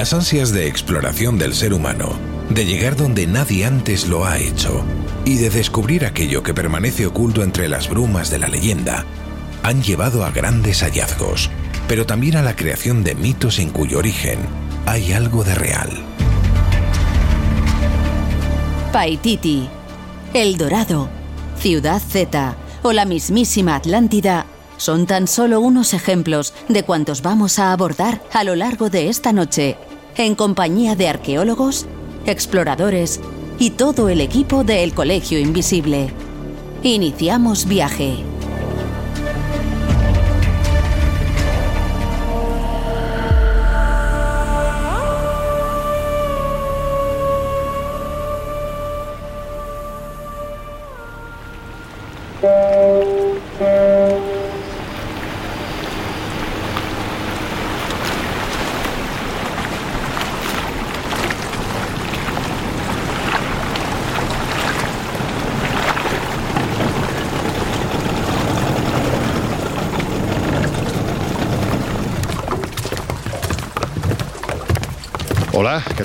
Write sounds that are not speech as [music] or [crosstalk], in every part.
Las ansias de exploración del ser humano de llegar donde nadie antes lo ha hecho y de descubrir aquello que permanece oculto entre las brumas de la leyenda, han llevado a grandes hallazgos, pero también a la creación de mitos en cuyo origen hay algo de real. Paititi, El Dorado, Ciudad Z o la mismísima Atlántida son tan solo unos ejemplos de cuantos vamos a abordar a lo largo de esta noche, en compañía de arqueólogos, exploradores y todo el equipo del Colegio Invisible. Iniciamos viaje.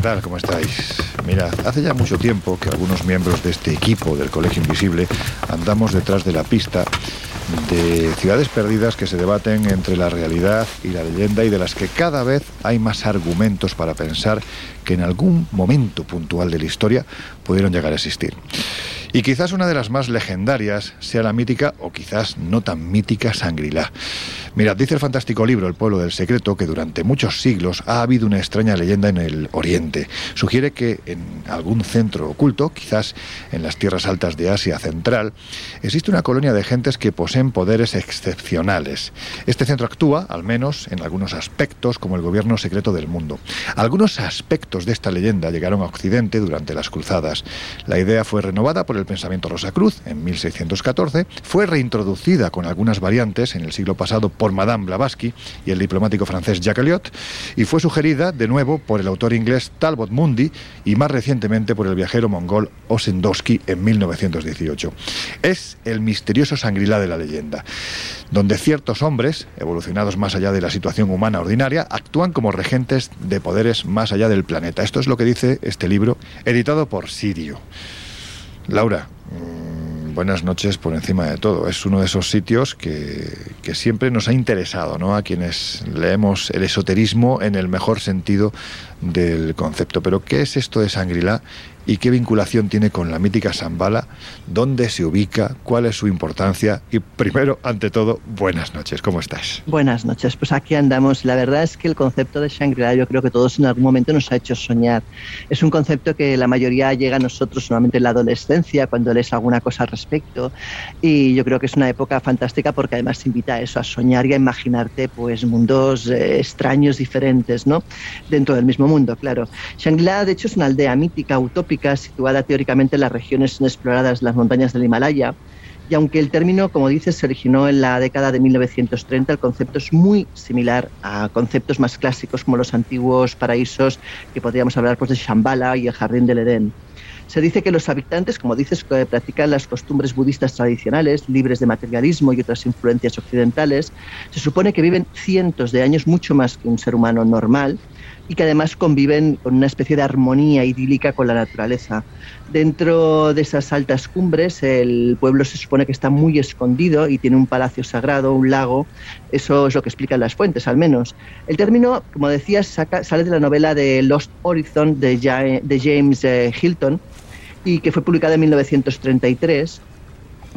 Tal? ¿Cómo estáis? Mira, hace ya mucho tiempo que algunos miembros de este equipo del Colegio Invisible andamos detrás de la pista de ciudades perdidas que se debaten entre la realidad y la leyenda y de las que cada vez hay más argumentos para pensar que en algún momento puntual de la historia pudieron llegar a existir. Y quizás una de las más legendarias sea la mítica, o quizás no tan mítica, Sangrilá. Mirad, dice el fantástico libro El pueblo del secreto que durante muchos siglos ha habido una extraña leyenda en el Oriente. Sugiere que en algún centro oculto, quizás en las tierras altas de Asia Central, existe una colonia de gentes que poseen poderes excepcionales. Este centro actúa, al menos en algunos aspectos, como el gobierno secreto del mundo. Algunos aspectos de esta leyenda llegaron a Occidente durante las cruzadas. La idea fue renovada por el pensamiento Rosacruz en 1614, fue reintroducida con algunas variantes en el siglo pasado por Madame Blavatsky y el diplomático francés Jacques Eliot, y fue sugerida de nuevo por el autor inglés Talbot Mundi y más recientemente por el viajero mongol Osendowski en 1918. Es el misterioso sangrilá de la leyenda, donde ciertos hombres, evolucionados más allá de la situación humana ordinaria, actúan como regentes de poderes más allá del planeta. Esto es lo que dice este libro, editado por Sirio. Laura, buenas noches por encima de todo. Es uno de esos sitios que, que, siempre nos ha interesado, ¿no? A quienes leemos el esoterismo en el mejor sentido del concepto. Pero, ¿qué es esto de Sangrila y qué vinculación tiene con la mítica Zambala, dónde se ubica, cuál es su importancia y primero, ante todo, buenas noches, ¿cómo estás? Buenas noches, pues aquí andamos. La verdad es que el concepto de Shangri-La yo creo que todos en algún momento nos ha hecho soñar. Es un concepto que la mayoría llega a nosotros normalmente en la adolescencia, cuando lees alguna cosa al respecto y yo creo que es una época fantástica porque además te invita a eso, a soñar y a imaginarte pues mundos eh, extraños, diferentes, ¿no? Dentro del mismo mundo, claro. Shangri-La de hecho es una aldea mítica, utópica, situada teóricamente en las regiones inexploradas las montañas del Himalaya. Y aunque el término, como dices, se originó en la década de 1930, el concepto es muy similar a conceptos más clásicos como los antiguos paraísos que podríamos hablar pues, de Shambhala y el Jardín del Edén. Se dice que los habitantes, como dices, practican las costumbres budistas tradicionales, libres de materialismo y otras influencias occidentales. Se supone que viven cientos de años, mucho más que un ser humano normal, y que además conviven con una especie de armonía idílica con la naturaleza. Dentro de esas altas cumbres el pueblo se supone que está muy escondido y tiene un palacio sagrado, un lago, eso es lo que explican las fuentes al menos. El término, como decías, sale de la novela de Lost Horizon de, James eh, Hilton y que fue publicada en 1933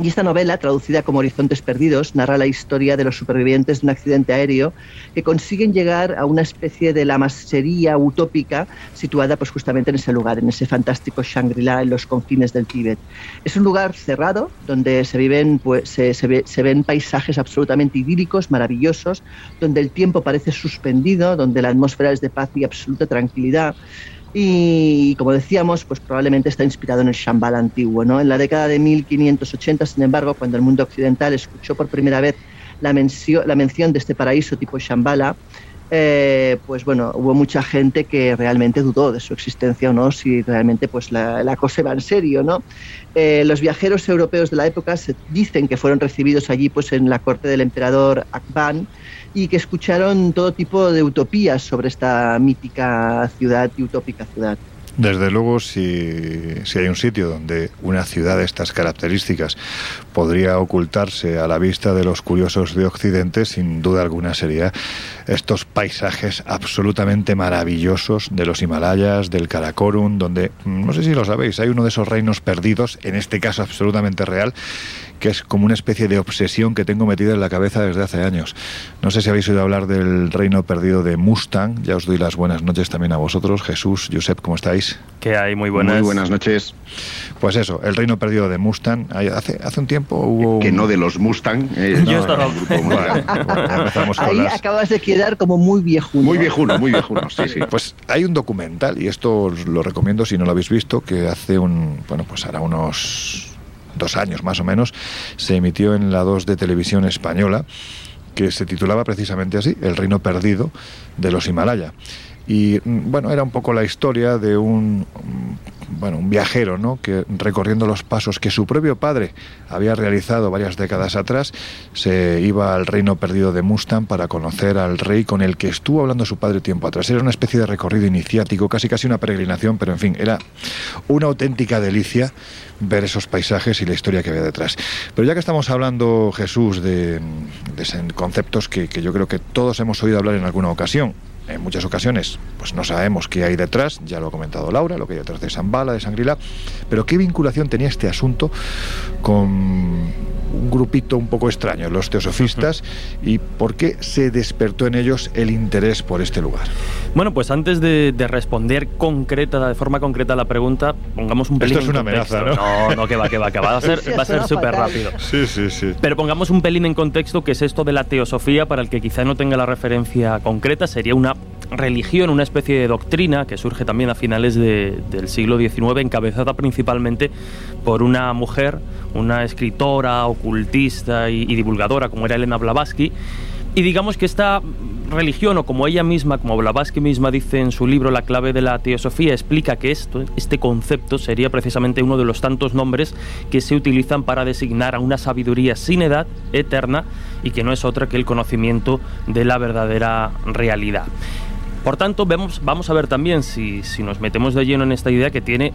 y esta novela, traducida como Horizontes Perdidos, narra la historia de los supervivientes de un accidente aéreo que consiguen llegar a una especie de la masería utópica situada pues, justamente en ese lugar, en ese fantástico Shangri-La en los confines del Tíbet. Es un lugar cerrado donde se, viven, pues, se, se ven paisajes absolutamente idílicos, maravillosos, donde el tiempo parece suspendido, donde la atmósfera es de paz y absoluta tranquilidad. Y como decíamos, pues probablemente está inspirado en el Shambhala antiguo. ¿no? En la década de 1580, sin embargo, cuando el mundo occidental escuchó por primera vez la, la mención de este paraíso tipo Shambhala, eh, pues bueno, hubo mucha gente que realmente dudó de su existencia o no, si realmente pues la, la cosa va en serio, ¿no? Eh, los viajeros europeos de la época se dicen que fueron recibidos allí pues en la corte del emperador Akban y que escucharon todo tipo de utopías sobre esta mítica ciudad y utópica ciudad. Desde luego, si, si, hay un sitio donde una ciudad de estas características podría ocultarse a la vista de los curiosos de Occidente, sin duda alguna sería estos paisajes absolutamente maravillosos de los Himalayas, del Karakorum, donde, no sé si lo sabéis, hay uno de esos reinos perdidos, en este caso absolutamente real, que es como una especie de obsesión que tengo metida en la cabeza desde hace años. No sé si habéis oído hablar del reino perdido de Mustang. Ya os doy las buenas noches también a vosotros. Jesús, Josep, ¿cómo estáis? Que hay muy buenas. Muy buenas noches. Pues eso, el reino perdido de Mustang. Hace, hace un tiempo hubo. Que no de los Mustang. Eh, Yo estaba. Ahí acabas de quedar como muy viejuno. Muy viejuno, muy viejuno, sí, sí. Pues hay un documental, y esto os lo recomiendo si no lo habéis visto, que hace un. Bueno, pues hará unos dos años más o menos, se emitió en la 2 de televisión española, que se titulaba precisamente así, El reino perdido de los Himalaya. Y bueno, era un poco la historia de un bueno, un viajero, ¿no? que recorriendo los pasos que su propio padre había realizado varias décadas atrás, se iba al reino perdido de Mustang para conocer al rey con el que estuvo hablando su padre tiempo atrás. Era una especie de recorrido iniciático, casi casi una peregrinación, pero en fin, era una auténtica delicia ver esos paisajes y la historia que había detrás. Pero ya que estamos hablando, Jesús, de, conceptos que, que yo creo que todos hemos oído hablar en alguna ocasión, en muchas ocasiones pues no sabemos qué hay detrás, ya lo ha comentado Laura, lo que hay detrás de Zambala, de Sangrila, pero qué vinculación tenía este asunto con un grupito un poco extraño, los teosofistas, y por qué se despertó en ellos el interés por este lugar. Bueno, pues antes de, responder concreta, de forma concreta a la pregunta, pongamos un pelín Esto es una amenaza, ¿no? No, no, que va, que va, que va a ser, va a ser súper rápido. Sí, sí, sí. Pero pongamos un pelín en contexto, que es esto de la teosofía, para el que quizá no tenga la referencia concreta, sería una religión, una especie de doctrina que surge también a finales del siglo XIX, encabezada principalmente por una mujer, una escritora, ocultista y, divulgadora como era Elena Blavatsky. Y digamos que esta religión, o como ella misma, como Blavatsky misma dice en su libro La clave de la teosofía, explica que esto, este concepto sería precisamente uno de los tantos nombres que se utilizan para designar a una sabiduría sin edad, eterna, y que no es otra que el conocimiento de la verdadera realidad. Por tanto, vemos, vamos a ver también si, nos metemos de lleno en esta idea que tiene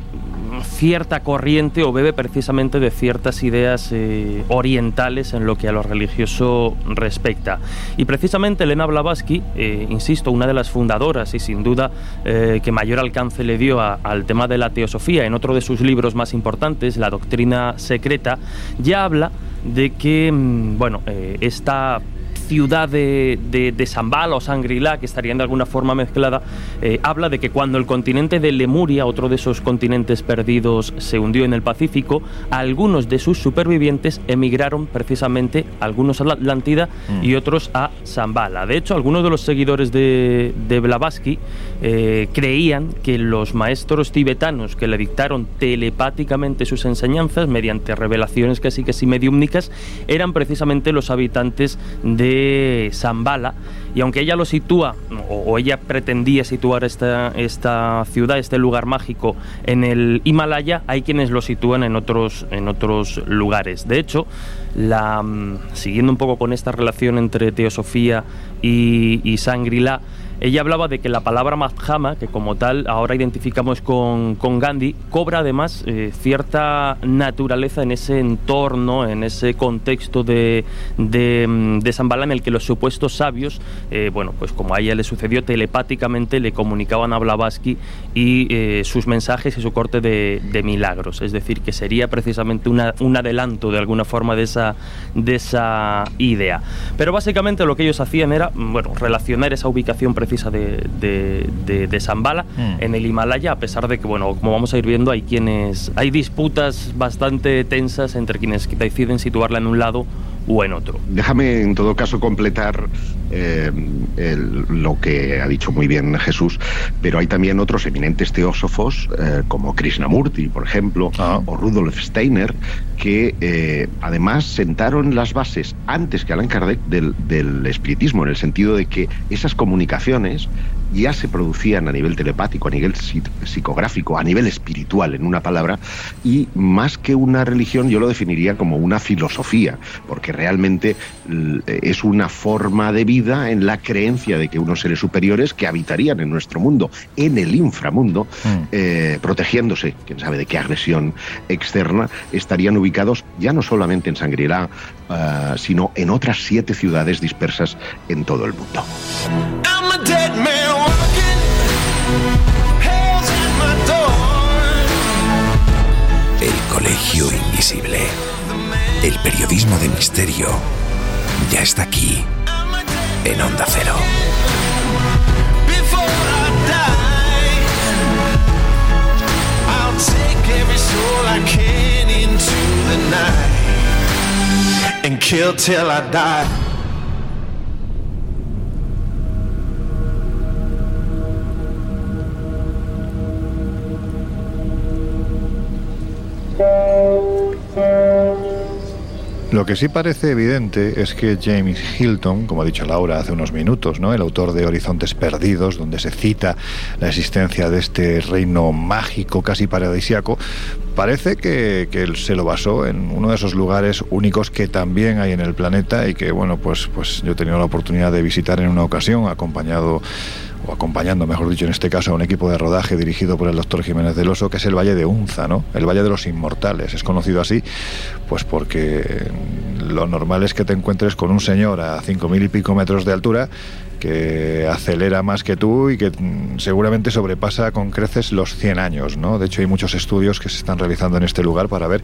cierta corriente o bebe precisamente de ciertas ideas eh, orientales en lo que a lo religioso respecta. Y precisamente Elena Blavatsky, eh, insisto, una de las fundadoras y sin duda eh, que mayor alcance le dio al tema de la teosofía en otro de sus libros más importantes, La Doctrina Secreta, ya habla de que, mm, bueno, esta ciudad de, de, Zambala o Sangrila, que estarían de alguna forma mezclada, eh, habla de que cuando el continente de Lemuria, otro de esos continentes perdidos, se hundió en el Pacífico, algunos de sus supervivientes emigraron precisamente, algunos a la Atlántida y mm. otros a Zambala. De hecho, algunos de los seguidores de, de Blavatsky eh, creían que los maestros tibetanos que le dictaron telepáticamente sus enseñanzas, mediante revelaciones casi que sí mediúmnicas, eran precisamente los habitantes de Zambala y aunque ella lo sitúa o, ella pretendía situar esta, esta ciudad, este lugar mágico en el Himalaya, hay quienes lo sitúan en otros, en otros lugares. De hecho, la, mm, siguiendo un poco con esta relación entre teosofía y, y ella hablaba de que la palabra Madhama, que como tal ahora identificamos con, con Gandhi, cobra además eh, cierta naturaleza en ese entorno, en ese contexto de, de, mm, Zambala en el que los supuestos sabios, eh, bueno, pues como a ella le sucedió, telepáticamente le comunicaban a Blavatsky y eh, sus mensajes y su corte de, milagros. Es decir, que sería precisamente un adelanto de alguna forma de esa, de esa idea. Pero básicamente lo que ellos hacían era, bueno, relacionar esa ubicación precisa de, de, de, de Zambala Mm. en el Himalaya, a pesar de que, bueno, como vamos a ir viendo, hay quienes, hay disputas bastante tensas entre quienes deciden situarla en un lado o en otro. Déjame en todo caso completar eh, el- lo que ha dicho muy bien Jesús, pero hay también otros eminentes teósofos eh, como Krishnamurti, por ejemplo, Ah. o Rudolf Steiner, que eh, además sentaron las bases antes que Allan Kardec del, del espiritismo, en el sentido de que esas comunicaciones ya se producían a nivel telepático, a nivel psi- psicográfico, a nivel espiritual, en una palabra, y más que una religión yo lo definiría como una filosofía, porque realmente l- es una forma de vida en la creencia de que unos seres superiores que habitarían en nuestro mundo, en el inframundo, Mm. eh, protegiéndose, quién sabe de qué agresión externa, estarían ubicados ya no solamente en Sangrila, sino en otras siete ciudades dispersas en todo el mundo. El periodismo de misterio ya está aquí en Onda Cero. and kill till I die. Lo que sí parece evidente es que James Hilton, como ha dicho Laura hace unos minutos, ¿no? el autor de Horizontes Perdidos, donde se cita la existencia de este reino mágico, casi paradisiaco, parece que, que se lo basó en uno de esos lugares únicos que también hay en el planeta y que, bueno, pues, pues yo he tenido la oportunidad de visitar en una ocasión, acompañado o acompañando, mejor dicho, en este caso, a un equipo de rodaje dirigido por el doctor Jiménez del Oso, que es el Valle de Unza, ¿no? El Valle de los Inmortales. Es conocido así, pues porque lo normal es que te encuentres con un señor a cinco mil y pico metros de altura que acelera más que tú y que mm, seguramente sobrepasa con creces los 100 años, ¿no? De hecho, hay muchos estudios que se están realizando en este lugar para ver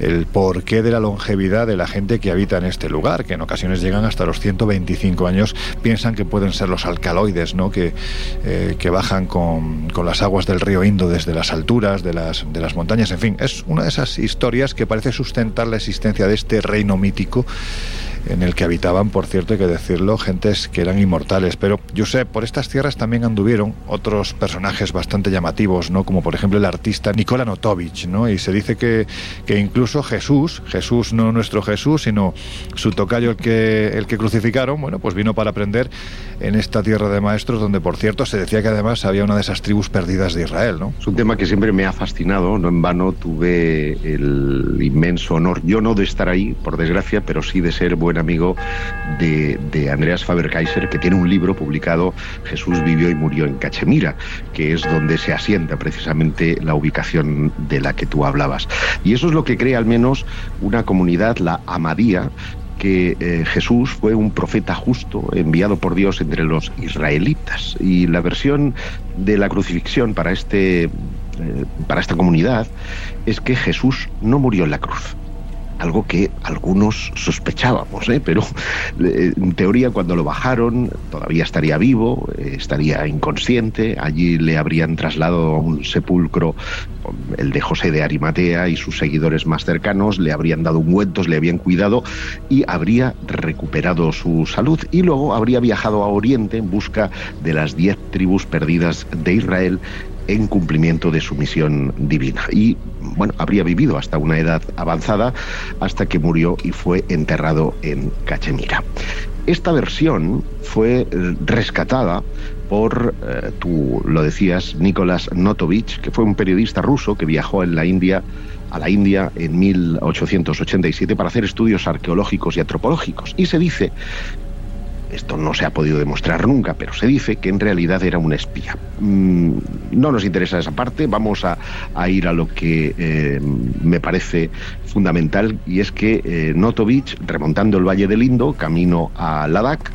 el porqué de la longevidad de la gente que habita en este lugar, que en ocasiones llegan hasta los 125 años, piensan que pueden ser los alcaloides, ¿no? Que, eh, que bajan con, con las aguas del río Indo desde las alturas, de las, de las montañas, en fin, es una de esas historias que parece sustentar la existencia de este reino mítico en el que habitaban, por cierto, hay que decirlo, gentes que eran inmortales. Pero yo sé, por estas tierras también anduvieron otros personajes bastante llamativos, ¿no? Como por ejemplo el artista Nikola Notovich, ¿no? Y se dice que, que incluso Jesús, Jesús no nuestro Jesús, sino su tocayo el que, el que crucificaron, bueno, pues vino para aprender en esta tierra de maestros, donde por cierto se decía que además había una de esas tribus perdidas de Israel, ¿no? Es un tema que siempre me ha fascinado, no en vano tuve el inmenso honor, yo no de estar ahí, por desgracia, pero sí de ser buen amigo de, de Andreas Faber-Kaiser, que tiene un libro publicado, Jesús vivió y murió en Cachemira, que es donde se asienta precisamente la ubicación de la que tú hablabas. Y eso es lo que crea al menos una comunidad, la Amadía, que eh, Jesús fue un profeta justo enviado por Dios entre los israelitas. Y la versión de la crucifixión para, este, eh, para esta comunidad es que Jesús no murió en la cruz. Algo que algunos sospechábamos, ¿eh? pero eh, en teoría cuando lo bajaron todavía estaría vivo, eh, estaría inconsciente, allí le habrían trasladado a un sepulcro, el de José de Arimatea y sus seguidores más cercanos, le habrían dado ungüentos, le habían cuidado y habría recuperado su salud. Y luego habría viajado a Oriente en busca de las diez tribus perdidas de Israel en cumplimiento de su misión divina. Y bueno, habría vivido hasta una edad avanzada hasta que murió y fue enterrado en Cachemira. Esta versión fue eh, rescatada por, eh, tú lo decías, Nicolás Notovich, que fue un periodista ruso que viajó en la India a la India en 1887 para hacer estudios arqueológicos y antropológicos. Y se dice esto no se ha podido demostrar nunca, pero se dice que en realidad era un espía. Mm, no nos interesa esa parte, vamos a, a ir a lo que eh, me parece fundamental y es que eh, Notovich, remontando el Valle del Indo, camino a Ladakh,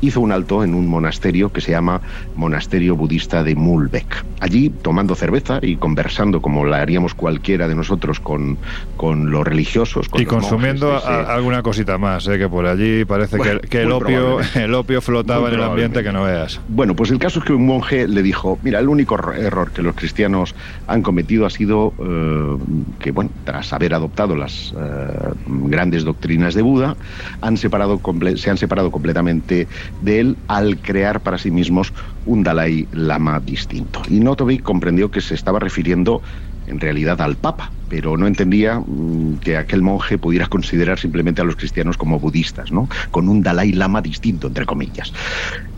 hizo un alto en un monasterio que se llama Monasterio Budista de Mulbek. Allí, tomando cerveza y conversando como la haríamos cualquiera de nosotros con, con los religiosos. Con y los consumiendo monjes ese- alguna cosita más, ¿eh? que por allí parece Bueno, que, que el, opio, el opio flotaba en el ambiente que no veas. Bueno, pues el caso es que un monje le dijo, mira, el único erro- error que los cristianos han cometido ha sido eh, que, bueno, tras haber adoptado eh, grandes doctrinas de Buda, han separado se han separado completamente de él al crear para sí mismos un Dalai Lama distinto. Y Notovich comprendió que se estaba refiriendo en realidad al Papa, pero no entendía mm, que aquel monje pudiera considerar simplemente a los cristianos como budistas, ¿no? Con un Dalai Lama distinto, entre comillas.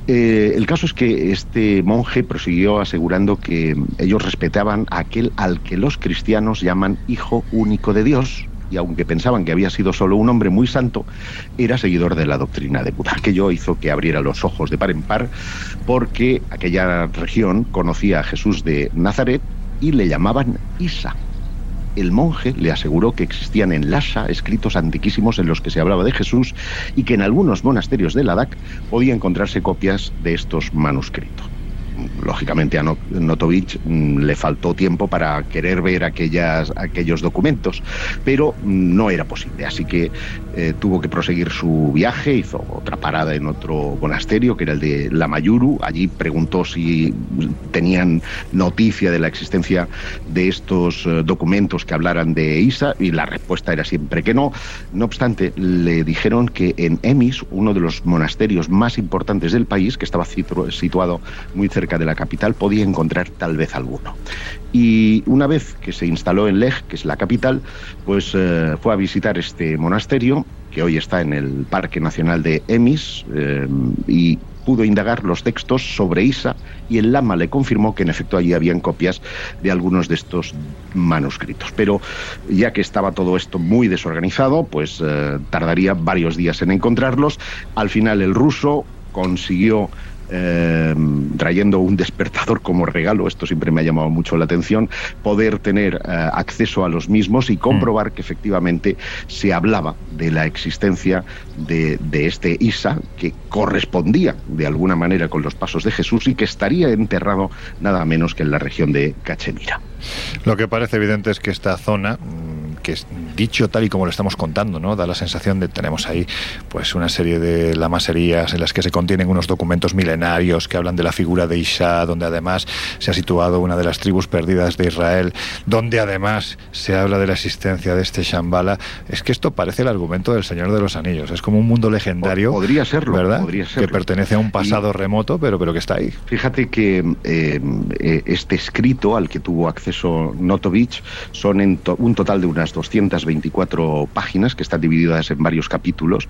Eh, el caso es que este monje prosiguió asegurando que ellos respetaban a aquel al que los cristianos llaman Hijo único de Dios, y aunque pensaban que había sido solo un hombre muy santo, era seguidor de la doctrina de Buda. Aquello hizo que abriera los ojos de par en par, porque aquella región conocía a Jesús de Nazaret y le llamaban Isa. El monje le aseguró que existían en Lhasa escritos antiquísimos en los que se hablaba de Jesús y que en algunos monasterios de Ladakh podía encontrarse copias de estos manuscritos. Lógicamente a No- Notovich mm, le faltó tiempo para querer ver aquellas, aquellos documentos, pero mm, no era posible. Así que eh, tuvo que proseguir su viaje, hizo otra parada en otro monasterio, que era el de Lamayuru. Allí preguntó si tenían noticia de la existencia de estos eh, documentos que hablaran de Isa, y la respuesta era siempre que no. No obstante, le dijeron que en Emis, uno de los monasterios más importantes del país, que estaba situ- situado muy cerca de la capital, podía encontrar tal vez alguno. Y una vez que se instaló en Lej, que es la capital, pues eh, fue a visitar este monasterio, que hoy está en el Parque Nacional de Emis, eh, y pudo indagar los textos sobre Isa y el lama le confirmó que en efecto allí habían copias de algunos de estos manuscritos. Pero ya que estaba todo esto muy desorganizado, pues eh, tardaría varios días en encontrarlos. Al final el ruso consiguió eh, trayendo un despertador como regalo, esto siempre me ha llamado mucho la atención, poder tener eh, acceso a los mismos y comprobar que efectivamente se hablaba de la existencia de, de este Isa, que correspondía de alguna manera con los pasos de Jesús y que estaría enterrado nada menos que en la región de Cachemira. Lo que parece evidente es que esta zona, mm, que es dicho tal y como lo estamos contando, ¿no? Da la sensación de tenemos ahí pues una serie de lamaserías en las que se contienen unos documentos milenarios que hablan de la figura de Isha, donde además se ha situado una de las tribus perdidas de Israel, donde además se habla de la existencia de este Shambhala. Es que esto parece el argumento del Señor de los Anillos. Es como un mundo legendario, Po- podría serlo, ¿verdad? podría Que pertenece a un Y- pasado remoto, pero, pero que está ahí. Fíjate que eh, eh, este escrito al que tuvo acceso Notovich son en to- un total de unas 224 páginas que están divididas en varios capítulos,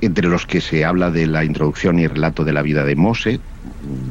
entre los que se habla de la introducción y relato de la vida de Mose,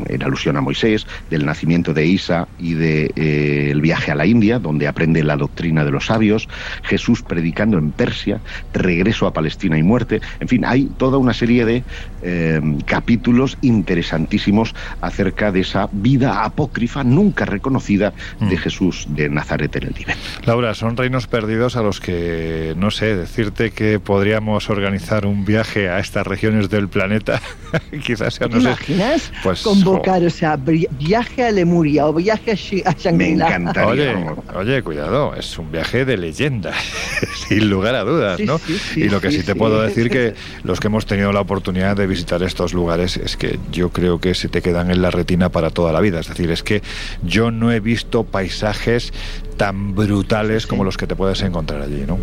en alusión a Moisés, del nacimiento de Isa y del de, eh, el viaje a la India, donde aprende la doctrina de los sabios, Jesús predicando en Persia, regreso a Palestina y muerte, en fin, hay toda una serie de eh, capítulos interesantísimos acerca de esa vida apócrifa nunca reconocida de Mm. Jesús de Nazaret en el Tíbet. Laura, son reinos perdidos a los que, no sé, decirte que podríamos organizar un viaje a estas regiones del planeta, [laughs] quizás sea, ¿Te no sé, imaginas pues, convocar, o sea, viaje a Lemuria o viaje a, Shi- a Me Shangri-La? encantaría. Oye, oye, cuidado, es un viaje de leyenda, [laughs] sin lugar a dudas, Sí, ¿no? sí, sí, y lo que sí, sí, te sí. puedo decir que los que hemos tenido la oportunidad de visitar estos lugares es que yo creo que se te quedan en la retina para toda la vida. Es decir, es que yo no he visto paisajes tan brutales como los que te puedes encontrar allí, ¿no?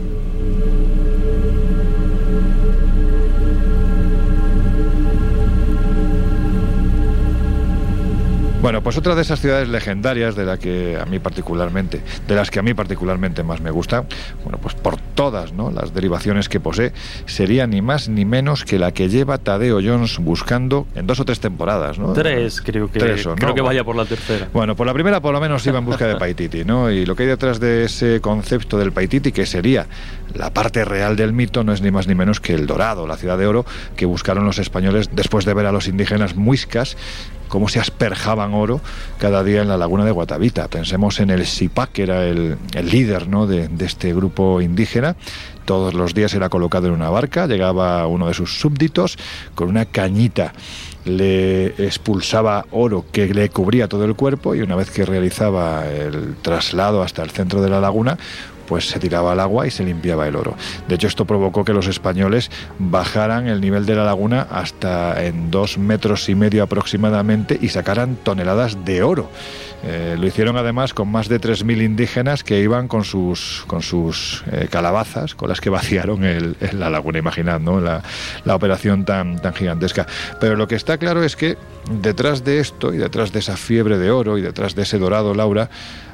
Bueno, pues otra de esas ciudades legendarias de la que a mí particularmente, de las que a mí particularmente más me gusta, bueno, pues por todas ¿no? las derivaciones que posee, sería ni más ni menos que la que lleva Tadeo Jones buscando en dos o tres temporadas. ¿no? Tres, creo que, Tres, creo que vaya por la tercera. Bueno, por la primera por lo menos iba en busca de [laughs] Paititi, ¿no? Y lo que hay detrás de ese concepto del Paititi, que sería la parte real del mito, no es ni más ni menos que el Dorado, la ciudad de oro, que buscaron los españoles después de ver a los indígenas muiscas cómo se asperjaban oro cada día en la laguna de Guatavita. Pensemos en el Sipac, que era el, el líder ¿no? de, de este grupo indígena. Todos los días era colocado en una barca, llegaba uno de sus súbditos con una cañita le expulsaba oro que le cubría todo el cuerpo y una vez que realizaba el traslado hasta el centro de la laguna, pues se tiraba al agua y se limpiaba el oro. De hecho, esto provocó que los españoles bajaran el nivel de la laguna hasta en dos metros y medio aproximadamente y sacaran toneladas de oro. Eh, lo hicieron además con más de 3.000 indígenas que iban con sus, con sus eh, calabazas, con las que [laughs] vaciaron el, la laguna, imaginad, ¿no? la, la operación tan, tan gigantesca. Pero lo que está claro es que detrás de esto y detrás de esa fiebre de oro y detrás de ese dorado, Laura,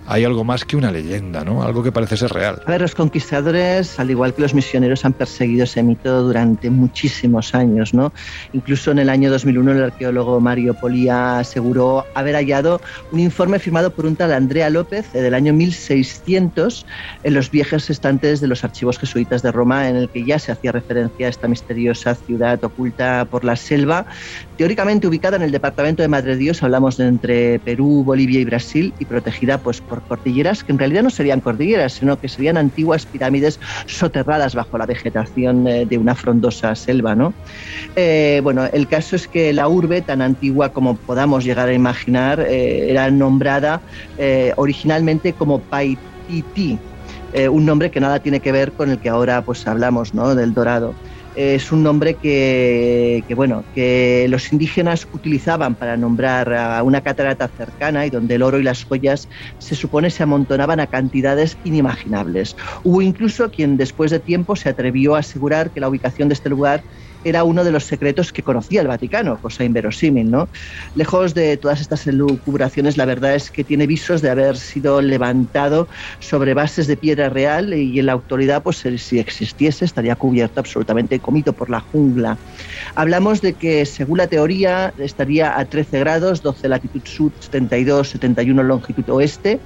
hay algo más que una leyenda, ¿no? Algo que parece ser real. A ver, los conquistadores, al igual que los misioneros, han perseguido ese mito durante muchísimos años, ¿no? Incluso en el año 2001 el arqueólogo Mario Polía aseguró haber hallado un informe firmado por un tal Andrea López eh, del año 1600 en los viejos estantes de los archivos jesuitas de Roma, en el que ya se hacía referencia a esta misteriosa ciudad oculta por la selva, teóricamente ubicada en el departamento de Madre Dios, hablamos de entre Perú, Bolivia y Brasil, y protegida pues por cordilleras que en realidad no serían cordilleras, sino que serían antiguas pirámides soterradas bajo la vegetación eh, de una frondosa selva, ¿no? Eh, bueno, el caso es que la urbe, tan antigua como podamos llegar a imaginar, eh, era nombrada originalmente como Paititi, un nombre que nada tiene que ver con el que ahora pues hablamos, ¿no? Del Dorado. Es un nombre que, que, bueno, que los indígenas utilizaban para nombrar a una catarata cercana y donde el oro y las joyas se supone se amontonaban a cantidades inimaginables. Hubo incluso quien después de tiempo se atrevió a asegurar que la ubicación de este lugar era uno de los secretos que conocía el Vaticano, cosa inverosímil, ¿no? Lejos de todas estas elucubraciones, la verdad es que tiene visos de haber sido levantado sobre bases de piedra real y en la actualidad, pues si existiese, estaría cubierto absolutamente comido por la jungla. Hablamos de que, según la teoría, estaría a 13 grados, 12 latitud sur, 72, 71 longitud oeste,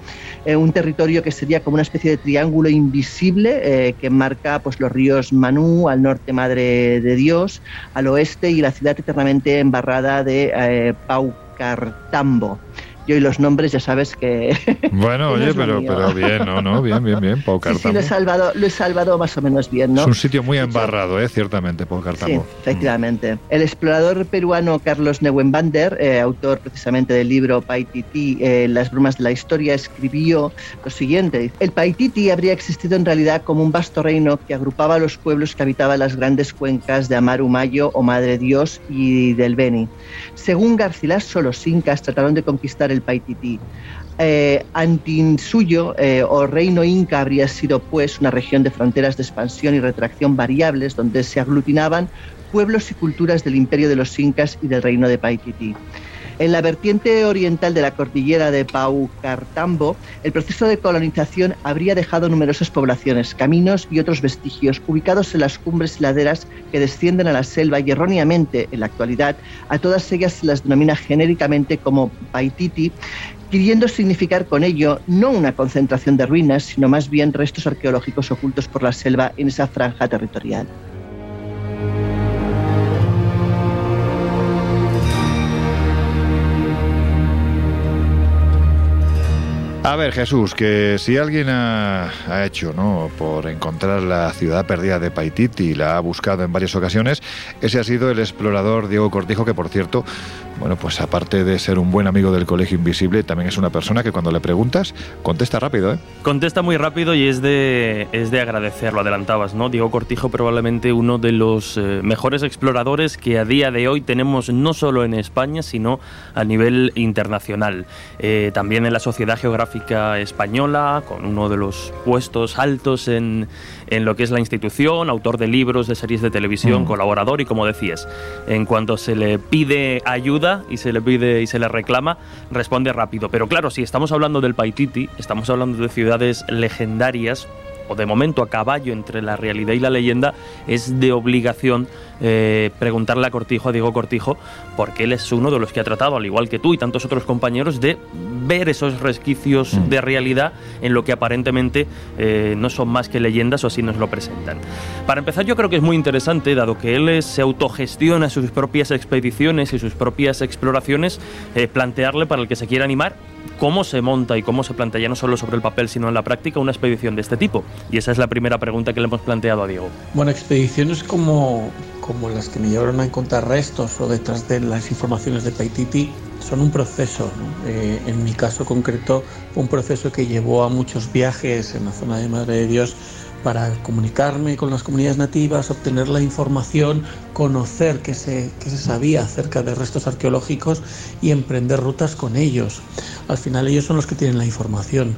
eh, un territorio que sería como una especie de triángulo invisible eh, que marca pues, los ríos Manú, al norte Madre de Dios, al oeste y la ciudad eternamente embarrada de eh, Paucartambo. Yo y los nombres ya sabes que... [laughs] Bueno, que oye, pero, pero bien, no, no, bien, bien, bien, Pau [laughs] Sí, sí, lo he, salvado, lo he salvado más o menos bien, ¿no? Es un sitio muy embarrado, ¿eh? ciertamente, Pau Sí, Cártamo. efectivamente. El explorador peruano Carlos Neuenbander, eh, autor precisamente del libro Paititi, eh, Las brumas de la historia, escribió lo siguiente. El Paititi habría existido en realidad como un vasto reino que agrupaba a los pueblos que habitaban las grandes cuencas de Amaru Mayo o Madre Dios y del Beni. Según Garcilaso, los incas trataron de conquistar el Paititi. Eh, Antinsuyo eh, o Reino Inca habría sido pues una región de fronteras de expansión y retracción variables donde se aglutinaban pueblos y culturas del imperio de los incas y del reino de Paititi. En la vertiente oriental de la cordillera de Paucartambo, el proceso de colonización habría dejado numerosas poblaciones, caminos y otros vestigios ubicados en las cumbres y laderas que descienden a la selva y erróneamente, en la actualidad, a todas ellas se las denomina genéricamente como Paititi, queriendo significar con ello no una concentración de ruinas, sino más bien restos arqueológicos ocultos por la selva en esa franja territorial. A ver, Jesús, que si alguien ha, hecho, ¿no? Por encontrar la ciudad perdida de Paititi y la ha buscado en varias ocasiones, ese ha sido el explorador Diego Cortijo, que por cierto, bueno, pues aparte de ser un buen amigo del Colegio Invisible, también es una persona que cuando le preguntas, contesta rápido, ¿eh? Contesta muy rápido y es de, es de agradecer, adelantabas, ¿no? Diego Cortijo probablemente uno de los eh, mejores exploradores que a día de hoy tenemos no solo en España, sino a nivel internacional. Eh, también en la Sociedad Geográfica Española, con uno de los puestos altos en, en lo que es la institución, autor de libros, de series de televisión, Mm. colaborador y como decías, en cuanto se le pide ayuda y se le pide y se le reclama, responde rápido. Pero claro, si estamos hablando del Paititi, estamos hablando de ciudades legendarias o de momento a caballo entre la realidad y la leyenda, es de obligación eh, preguntarle a Cortijo, a Diego Cortijo, porque él es uno de los que ha tratado, al igual que tú y tantos otros compañeros, de ver esos resquicios Mm. de realidad en lo que aparentemente eh, no son más que leyendas o así nos lo presentan. Para empezar, yo creo que es muy interesante, dado que él es- se autogestiona sus propias expediciones y sus propias exploraciones, eh, plantearle para el que se quiera animar cómo se monta y cómo se plantea ya no solo sobre el papel, sino en la práctica una expedición de este tipo. Y esa es la primera pregunta que le hemos planteado a Diego. Bueno, expediciones como, como las que me llevaron a encontrar restos o detrás de las informaciones de Paititi son un proceso. ¿no? Eh, en mi caso concreto, un proceso que llevó a muchos viajes en la zona de Madre de Dios para comunicarme con las comunidades nativas, obtener la información, conocer qué se, qué se sabía acerca de restos arqueológicos y emprender rutas con ellos. Al final ellos son los que tienen la información.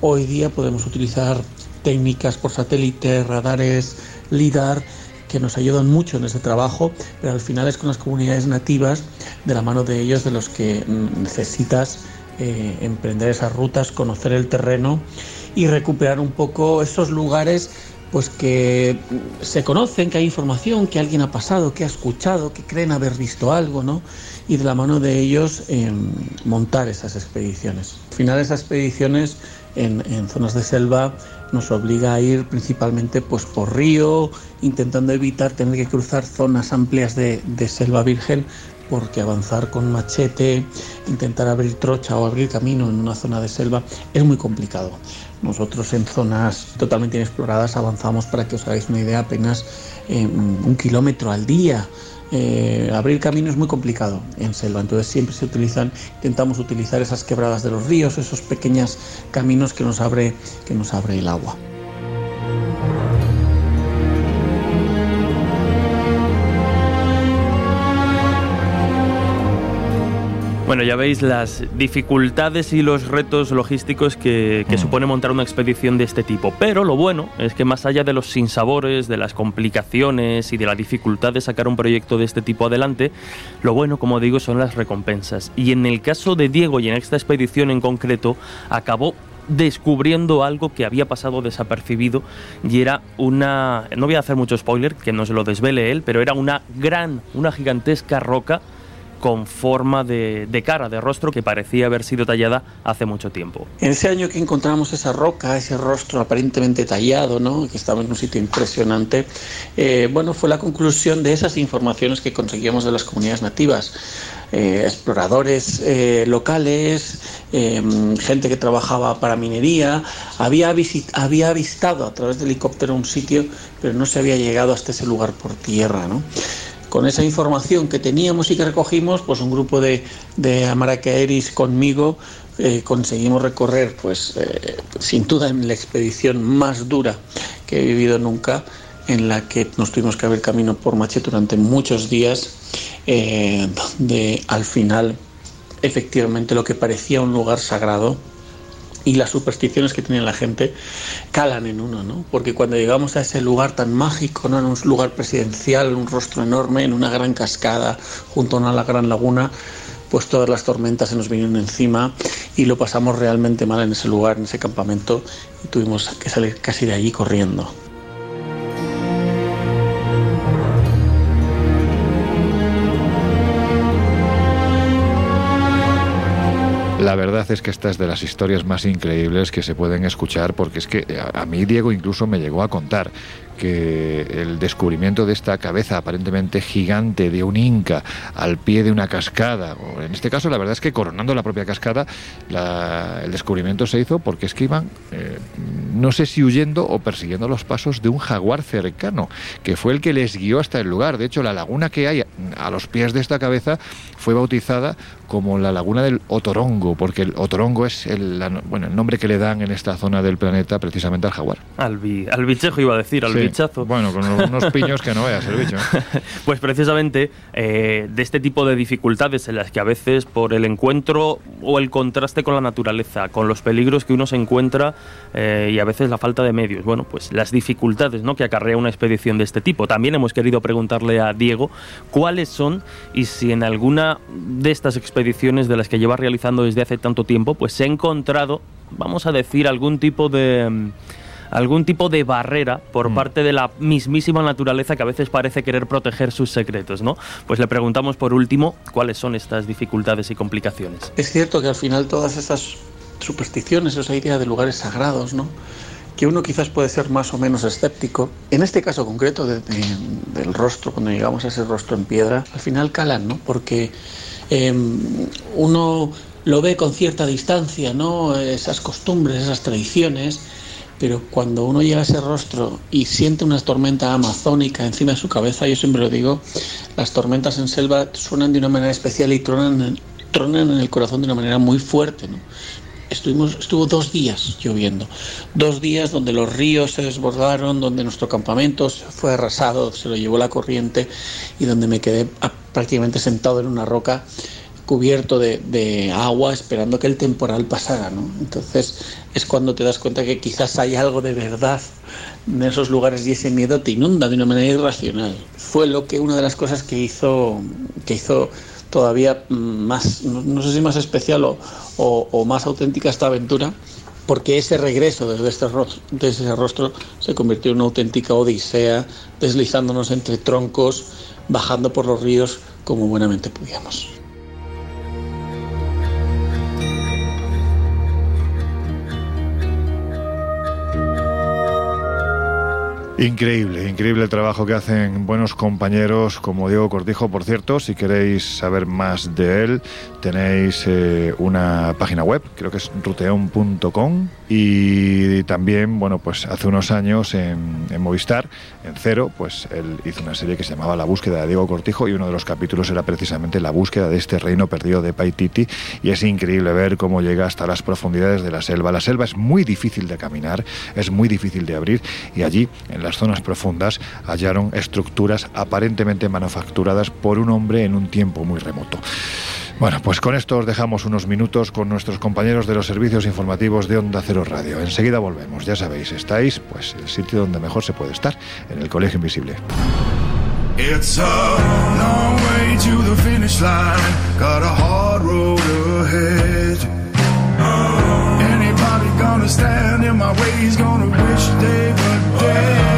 Hoy día podemos utilizar técnicas por satélite, radares, LIDAR, que nos ayudan mucho en ese trabajo, pero al final es con las comunidades nativas, de la mano de ellos, de los que mm, necesitas eh, emprender esas rutas, conocer el terreno y recuperar un poco esos lugares pues que mm, se conocen, que hay información, que alguien ha pasado, que ha escuchado, que creen haber visto algo, ¿no? Y de la mano de ellos eh, montar esas expediciones. Al final esas expediciones en zonas de selva nos obliga a ir principalmente pues por río, intentando evitar tener que cruzar zonas amplias de, selva virgen, porque avanzar con machete, intentar abrir trocha o abrir camino en una zona de selva es muy complicado. Nosotros en zonas totalmente inexploradas avanzamos, para que os hagáis una idea, apenas eh, un kilómetro al día. Eh, abrir camino es muy complicado en selva, entonces siempre se utilizan, intentamos utilizar esas quebradas de los ríos, esos pequeños caminos que nos abre, que nos abre el agua. Bueno, ya veis las dificultades y los retos logísticos que, que Mm. supone montar una expedición de este tipo. Pero lo bueno es que más allá de los sinsabores, de las complicaciones y de la dificultad de sacar un proyecto de este tipo adelante, lo bueno, como digo, son las recompensas. Y en el caso de Diego y en esta expedición en concreto, acabó descubriendo algo que había pasado desapercibido y era una, no voy a hacer mucho spoiler, que nos lo desvele él, pero era una gran, una gigantesca roca con forma de, de cara, de rostro, que parecía haber sido tallada hace mucho tiempo. En ese año que encontramos esa roca, ese rostro aparentemente tallado, ¿no? que estaba en un sitio impresionante, eh, bueno, fue la conclusión de esas informaciones que conseguíamos de las comunidades nativas. Eh, exploradores eh, locales, eh, gente que trabajaba para minería, había, había avistado a través de helicóptero un sitio, pero no se había llegado hasta ese lugar por tierra. ¿no? Con esa información que teníamos y que recogimos, pues un grupo de, de Amaracaeris conmigo eh, conseguimos recorrer, pues eh, sin duda en la expedición más dura que he vivido nunca, en la que nos tuvimos que abrir camino por machete durante muchos días, eh, donde al final efectivamente lo que parecía un lugar sagrado y las supersticiones que tenía la gente calan en uno, ¿no? Porque cuando llegamos a ese lugar tan mágico, ¿no? En un lugar presidencial, un rostro enorme, en una gran cascada, junto a una gran laguna, pues todas las tormentas se nos vinieron encima y lo pasamos realmente mal en ese lugar, en ese campamento, y tuvimos que salir casi de allí corriendo. La verdad es que esta es de las historias más increíbles que se pueden escuchar porque es que a, mí Diego incluso me llegó a contar que el descubrimiento de esta cabeza aparentemente gigante de un inca al pie de una cascada, o en este caso la verdad es que coronando la propia cascada, la- el descubrimiento se hizo porque es que iban, eh, no sé si huyendo o persiguiendo los pasos de un jaguar cercano, que fue el que les guió hasta el lugar. De hecho, la laguna que hay a los pies de esta cabeza fue bautizada como la laguna del Otorongo, porque el Otorongo es el, la- bueno, el nombre que le dan en esta zona del planeta precisamente al jaguar. Al, bi- al bichejo iba a decir, al Sí. Bichazo. Bueno, con unos piños que no veas el bicho. [laughs] Pues precisamente eh, de este tipo de dificultades en las que a veces por el encuentro o el contraste con la naturaleza, con los peligros que uno se encuentra eh, y a veces la falta de medios, bueno, pues las dificultades ¿no? que acarrea una expedición de este tipo. También hemos querido preguntarle a Diego cuáles son y si en alguna de estas expediciones de las que lleva realizando desde hace tanto tiempo, pues se ha encontrado, vamos a decir, algún tipo de... mm, algún tipo de barrera por parte de la mismísima naturaleza que a veces parece querer proteger sus secretos, ¿no? Pues le preguntamos por último cuáles son estas dificultades y complicaciones. Es cierto que al final todas esas supersticiones, esa idea de lugares sagrados, ¿no? que uno quizás puede ser más o menos escéptico. En este caso concreto de- de- del rostro, cuando llegamos a ese rostro en piedra, al final calan, ¿no? Porque eh, uno lo ve con cierta distancia, ¿no? Esas costumbres, esas tradiciones, pero cuando uno llega a ese rostro y siente una tormenta amazónica encima de su cabeza, yo siempre lo digo, las tormentas en selva suenan de una manera especial y tronan, tronan en el corazón de una manera muy fuerte. Estuvimos, estuvo dos días lloviendo, dos días donde los ríos se desbordaron, donde nuestro campamento fue arrasado, se lo llevó la corriente y donde me quedé prácticamente sentado en una roca cubierto de, agua esperando que el temporal pasara, ¿no? Entonces es cuando te das cuenta que quizás hay algo de verdad en esos lugares y ese miedo te inunda de una manera irracional. Fue lo que una de las cosas que hizo que hizo todavía más, no, sé si más especial o, más auténtica esta aventura, porque ese regreso desde, este ese rostro se convirtió en una auténtica odisea, deslizándonos entre troncos, bajando por los ríos como buenamente podíamos. Increíble, increíble el trabajo que hacen buenos compañeros como Diego Cortijo. Por cierto, si queréis saber más de él, tenéis eh, una página web, creo que es ruteon.com y también, bueno, pues hace unos años en, en Movistar, en Cero, pues él hizo una serie que se llamaba La búsqueda de Diego Cortijo y uno de los capítulos era precisamente la búsqueda de este reino perdido de Paititi y es increíble ver cómo llega hasta las profundidades de la selva. La selva es muy difícil de caminar, es muy difícil de abrir y allí, en las zonas profundas, hallaron estructuras aparentemente manufacturadas por un hombre en un tiempo muy remoto. Bueno, pues con esto os dejamos unos minutos con nuestros compañeros de los servicios informativos de Onda Cero Radio. Enseguida volvemos, ya sabéis, estáis pues el sitio donde mejor se puede estar, en el Colegio Invisible. It's a long way to the finish line. Got a hard road ahead. Anybody gonna stand in my way is gonna wish they were dead.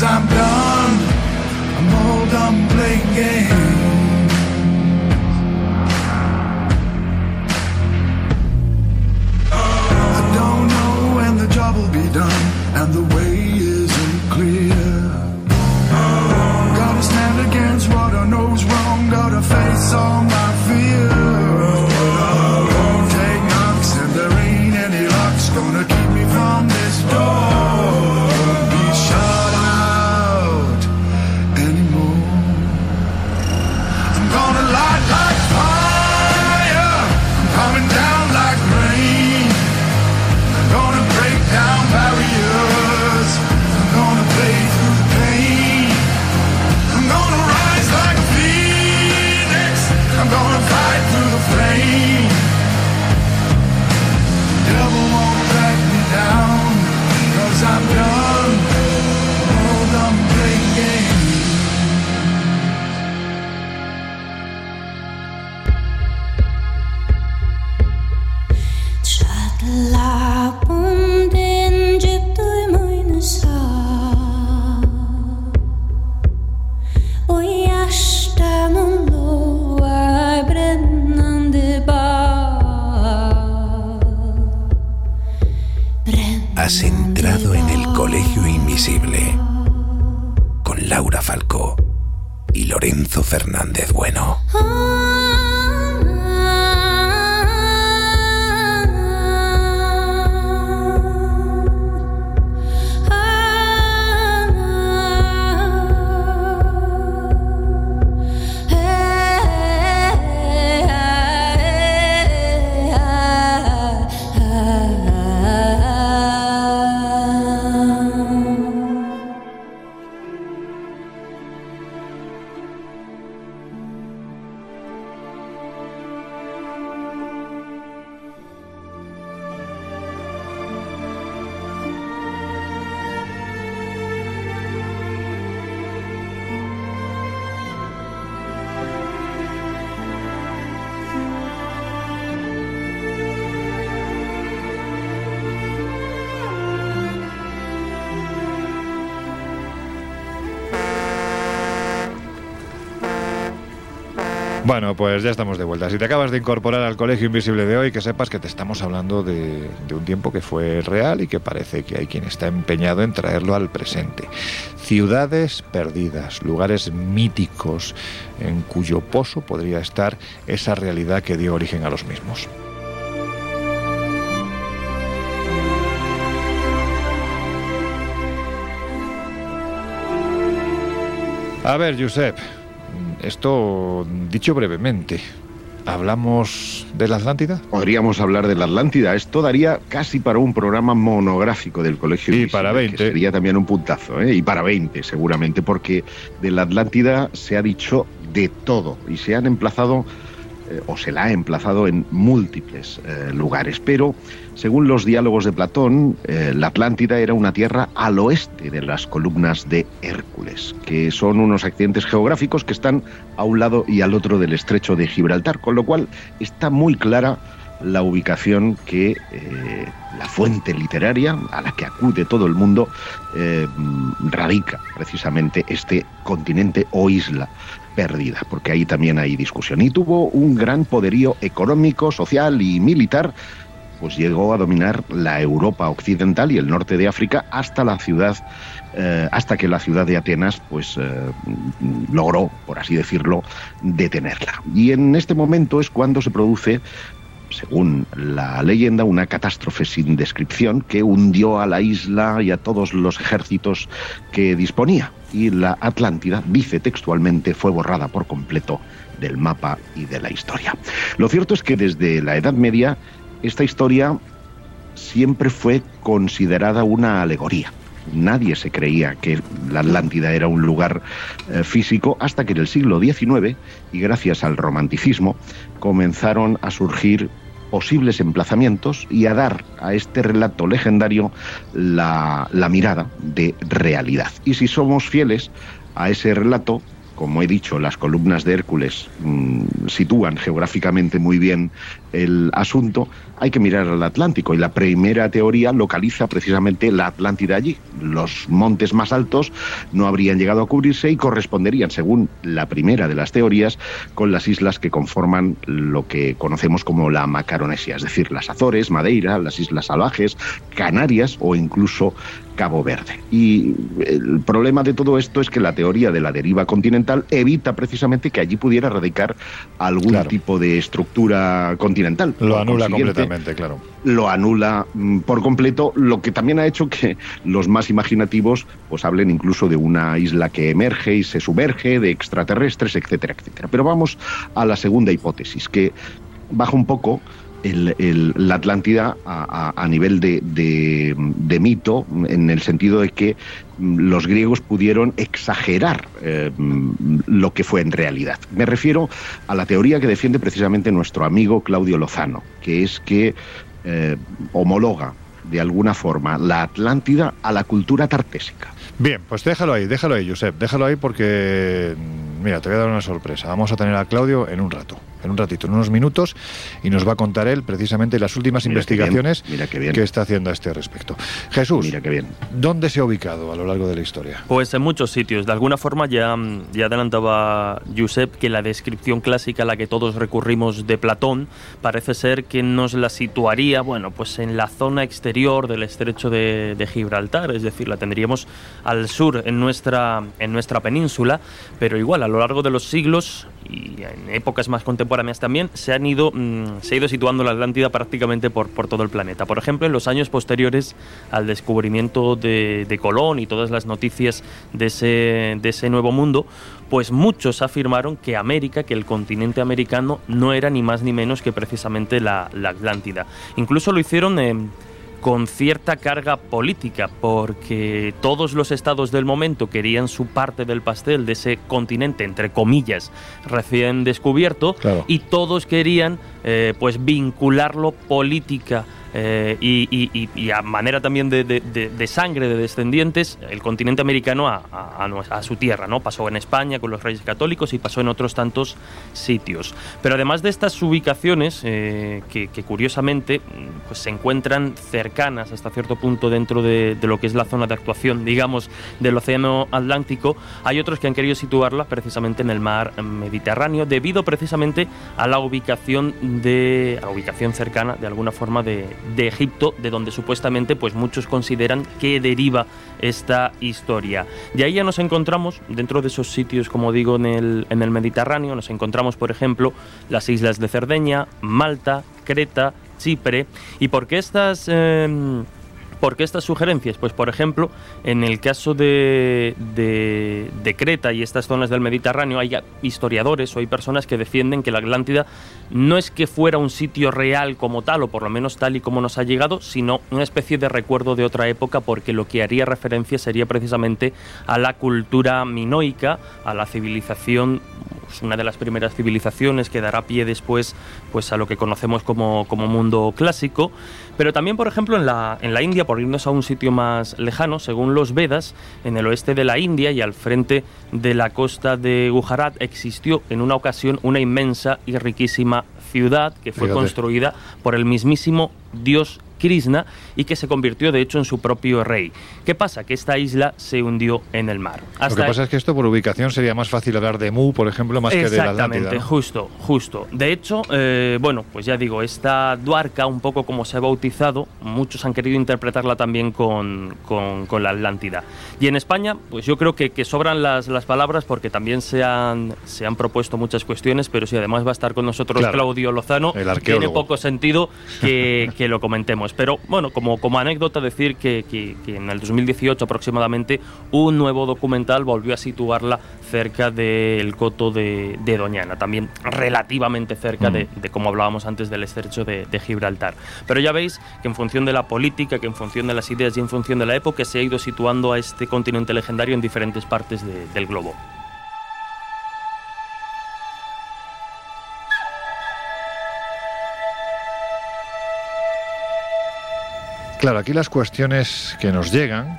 Cause I'm done. I'm all done playing games. I don't know when the job will be done and the way isn't clear. Gotta stand against what I know's wrong, gotta face all my Bueno, pues ya estamos de vuelta. Si te acabas de incorporar al Colegio Invisible de hoy, que sepas que te estamos hablando de, un tiempo que fue real y que parece que hay quien está empeñado en traerlo al presente. Ciudades perdidas, lugares míticos en cuyo pozo podría estar esa realidad que dio origen a los mismos. A ver, Josep, esto dicho brevemente, ¿hablamos de la Atlántida? Podríamos hablar de la Atlántida. Esto daría casi para un programa monográfico del Colegio Y para 20. que sería también un puntazo, ¿eh? Y para 20, seguramente, porque de la Atlántida se ha dicho de todo y se han emplazado eh, o se la ha emplazado en múltiples eh, lugares. Pero, según los diálogos de Platón, eh, la Atlántida era una tierra al oeste de las columnas de Hércules, que son unos accidentes geográficos que están a un lado y al otro del estrecho de Gibraltar, con lo cual está muy clara la ubicación que la fuente literaria a la que acude todo el mundo radica precisamente este continente o isla perdida, porque ahí también hay discusión. Y tuvo un gran poderío económico, social y militar, pues llegó a dominar la Europa occidental y el norte de África hasta la ciudad, eh, hasta que la ciudad de Atenas, pues eh, logró, por así decirlo, detenerla. Y en este momento es cuando se produce según la leyenda, una catástrofe sin descripción que hundió a la isla y a todos los ejércitos que disponía. Y la Atlántida, dice textualmente, fue borrada por completo del mapa y de la historia. Lo cierto es que desde la Edad Media esta historia siempre fue considerada una alegoría. Nadie se creía que la Atlántida era un lugar eh, físico hasta que en el siglo XIX, y gracias al romanticismo, comenzaron a surgir posibles emplazamientos y a dar a este relato legendario la, mirada de realidad. Y si somos fieles a ese relato, como he dicho, las columnas de Hércules mm, sitúan geográficamente muy bien el asunto, hay que mirar al Atlántico y la primera teoría localiza precisamente la Atlántida allí. Los montes más altos no habrían llegado a cubrirse y corresponderían, según la primera de las teorías, con las islas que conforman lo que conocemos como la Macaronesia, es decir, las Azores, Madeira, las Islas Salvajes, Canarias o incluso Cabo Verde. Y el problema de todo esto es que la teoría de la deriva continental evita precisamente que allí pudiera radicar algún Claro. tipo de estructura continental. Lo anula completamente, claro. lo anula mm, por completo, lo que también ha hecho que los más imaginativos pues hablen incluso de una isla que emerge y se sumerge, de extraterrestres, etcétera, etcétera. Pero vamos a la segunda hipótesis, que baja un poco el- la Atlántida a, nivel de, de- mito, en el sentido de que mm, los griegos pudieron exagerar eh, lo que fue en realidad. Me refiero a la teoría que defiende precisamente nuestro amigo Claudio Lozano, que es que eh, homologa de alguna forma la Atlántida a la cultura tartésica. Bien, pues déjalo ahí, déjalo ahí, Josep, déjalo ahí porque, mm, mira, te voy a dar una sorpresa. Vamos a tener a Claudio en un rato, en un ratito, en unos minutos, y nos va a contar él precisamente las últimas Mira qué bien, investigaciones mira qué bien. que está haciendo a este respecto. Jesús, Mira qué bien. ¿dónde se ha ubicado a lo largo de la historia? Pues en muchos sitios. De alguna forma ya, ya adelantaba Josep que la descripción clásica a la que todos recurrimos de Platón parece ser que nos la situaría, bueno, pues en la zona exterior del estrecho de, de Gibraltar, es decir, la tendríamos al sur en nuestra, en nuestra península, pero igual a lo largo de los siglos y en épocas más contemporáneas también se han ido mm, se ha ido situando la Atlántida prácticamente por, todo el planeta. Por ejemplo, en los años posteriores al descubrimiento de, Colón y todas las noticias de ese, nuevo mundo, pues muchos afirmaron que América, que el continente americano, no era ni más ni menos que precisamente la, la Atlántida. Incluso lo hicieron eh, con cierta carga política, porque todos los estados del momento querían su parte del pastel de ese continente, entre comillas, recién descubierto, Claro. y todos querían eh, pues vincularlo política eh, y, a manera también de, sangre de descendientes el continente americano a, su tierra. ¿no? Pasó en España con los Reyes Católicos y pasó en otros tantos sitios. Pero además de estas ubicaciones, eh, que, curiosamente mm, pues se encuentran cercanas hasta cierto punto dentro de, lo que es la zona de actuación, digamos, del Océano Atlántico, hay otros que han querido situarla precisamente en el mar Mediterráneo, debido precisamente a la ubicación de a la ubicación cercana, de alguna forma, de, de Egipto, de donde supuestamente pues muchos consideran que deriva esta historia. Y ahí ya nos encontramos, dentro de esos sitios, como digo, en el, en el Mediterráneo, nos encontramos, por ejemplo, las islas de Cerdeña, Malta, Creta, Chipre. ¿Y por qué estas... em, ¿Por qué estas sugerencias? Pues, por ejemplo, en el caso de, de- de Creta y estas zonas del Mediterráneo, hay historiadores o hay personas que defienden que la Atlántida no es que fuera un sitio real como tal, o por lo menos tal y como nos ha llegado, sino una especie de recuerdo de otra época, porque lo que haría referencia sería precisamente a la cultura minoica, a la civilización pues, una de las primeras civilizaciones que dará pie después pues a lo que conocemos como, como mundo clásico. Pero también, por ejemplo, en la, en la India, por irnos a un sitio más lejano, según los Vedas, en el oeste de la India y al frente de la costa de Gujarat existió en una ocasión una inmensa y riquísima ciudad que fue Fíjate. construida por el mismísimo dios Krishna y que se convirtió de hecho en su propio rey. ¿Qué pasa? Que esta isla se hundió en el mar. Lo que pasa es que esto por ubicación sería más fácil hablar de Mu, por ejemplo, más que de la Exactamente, justo, justo. De hecho, eh, bueno, pues ya digo, esta Duarca, un poco como se ha bautizado, muchos han querido interpretarla también con, con- con la Atlántida. Y en España, pues yo creo que, que sobran las, las palabras porque también se han, se han propuesto muchas cuestiones, pero si además va a estar con nosotros Claro. Claudio Lozano, El tiene poco sentido que, que lo comentemos. Pero bueno, como, como anécdota decir que, que- que en el 2018 aproximadamente un nuevo documental volvió a situarla cerca del coto de, de Doñana, también relativamente cerca Mm. de, de, como hablábamos antes, del estrecho de, de Gibraltar. Pero ya veis que en función de la política, que en función de las ideas y en función de la época se ha ido situando a este continente legendario en diferentes partes de- del globo. Claro, aquí las cuestiones que nos llegan,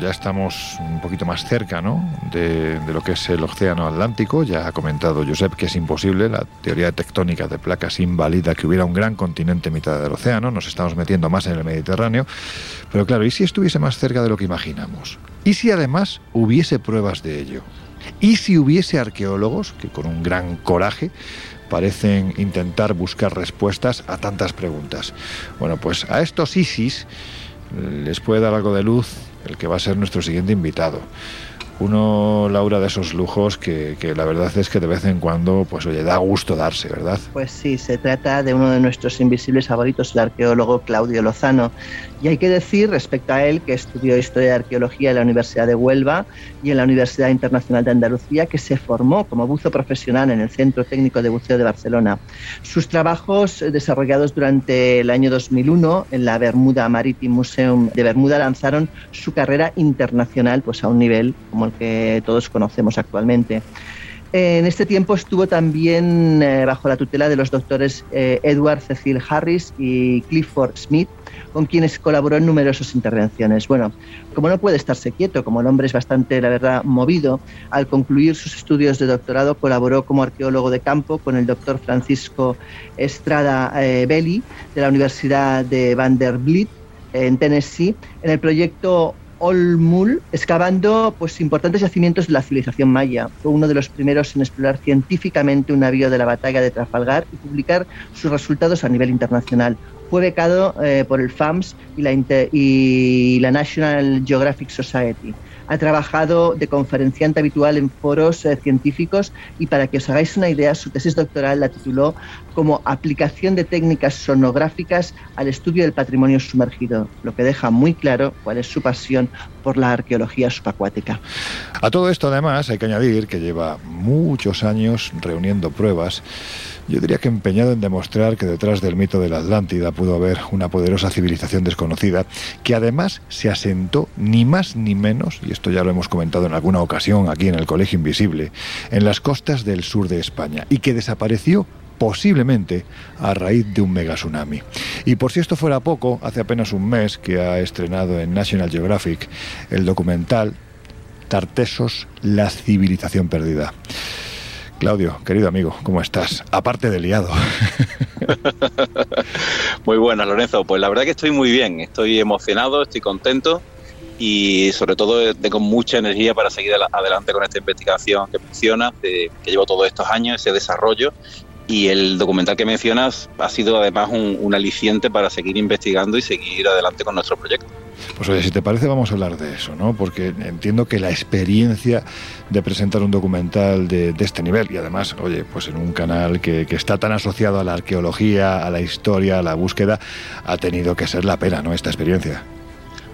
ya estamos un poquito más cerca ¿no? de, lo que es el Océano Atlántico. Ya ha comentado Josep que es imposible, la teoría tectónica de placas invalida que hubiera un gran continente en mitad del océano. Nos estamos metiendo más en el Mediterráneo. Pero claro, ¿y si estuviese más cerca de lo que imaginamos? ¿Y si además hubiese pruebas de ello? ¿Y si hubiese arqueólogos que con un gran coraje parecen intentar buscar respuestas a tantas preguntas? Bueno, pues a estos ISIS les puede dar algo de luz el que va a ser nuestro siguiente invitado. Uno, Laura, de esos lujos que, que la verdad es que de vez en cuando, pues oye, da gusto darse, ¿verdad? Pues sí, se trata de uno de nuestros invisibles favoritos, el arqueólogo Claudio Lozano. Y hay que decir respecto a él que estudió Historia y Arqueología en la Universidad de Huelva y en la Universidad Internacional de Andalucía, que se formó como buzo profesional en el Centro Técnico de Buceo de Barcelona. Sus trabajos eh, desarrollados durante el año 2001 en la Bermuda Maritime Museum de Bermuda lanzaron su carrera internacional pues, a un nivel como el que todos conocemos actualmente. En este tiempo estuvo también eh, bajo la tutela de los doctores eh, Edward Cecil Harris y Clifford Smith, con quienes colaboró en numerosas intervenciones. Bueno, como no puede estarse quieto, como el hombre es bastante, la verdad, movido, al concluir sus estudios de doctorado colaboró como arqueólogo de campo con el doctor Francisco Estrada eh, Belli de la Universidad de Vanderbilt en Tennessee en el proyecto Olmul, excavando pues, importantes yacimientos de la civilización maya. Fue uno de los primeros en explorar científicamente un navío de la batalla de Trafalgar y publicar sus resultados a nivel internacional. Fue becado eh, por el FAMS y la, Inter- y la National Geographic Society. Ha trabajado de conferenciante habitual en foros eh, científicos y para que os hagáis una idea, su tesis doctoral la tituló como Aplicación de técnicas sonográficas al estudio del patrimonio sumergido, lo que deja muy claro cuál es su pasión por la arqueología subacuática. A todo esto, además, hay que añadir que lleva muchos años reuniendo pruebas. Yo diría que empeñado en demostrar que detrás del mito de la Atlántida pudo haber una poderosa civilización desconocida, que además se asentó ni más ni menos, y esto ya lo hemos comentado en alguna ocasión aquí en el Colegio Invisible, en las costas del sur de España, y que desapareció posiblemente a raíz de un mega tsunami. Y por si esto fuera poco, hace apenas un mes que ha estrenado en National Geographic el documental Tartesos, la civilización perdida. Claudio, querido amigo, ¿cómo estás? Aparte de liado. [laughs] Muy buenas, Lorenzo. Pues la verdad que estoy muy bien, estoy emocionado, estoy contento y sobre todo tengo mucha energía para seguir adelante con esta investigación que mencionas, que llevo todos estos años, ese desarrollo. Y el documental que mencionas ha sido además un aliciente para seguir investigando y seguir adelante con nuestro proyecto. Pues oye, si te parece vamos a hablar de eso, ¿no? Porque entiendo que la experiencia de presentar un documental de, este nivel y además, oye, pues en un canal que, está tan asociado a la arqueología, a la historia, a la búsqueda, ha tenido que ser la pena, ¿no? Esta experiencia.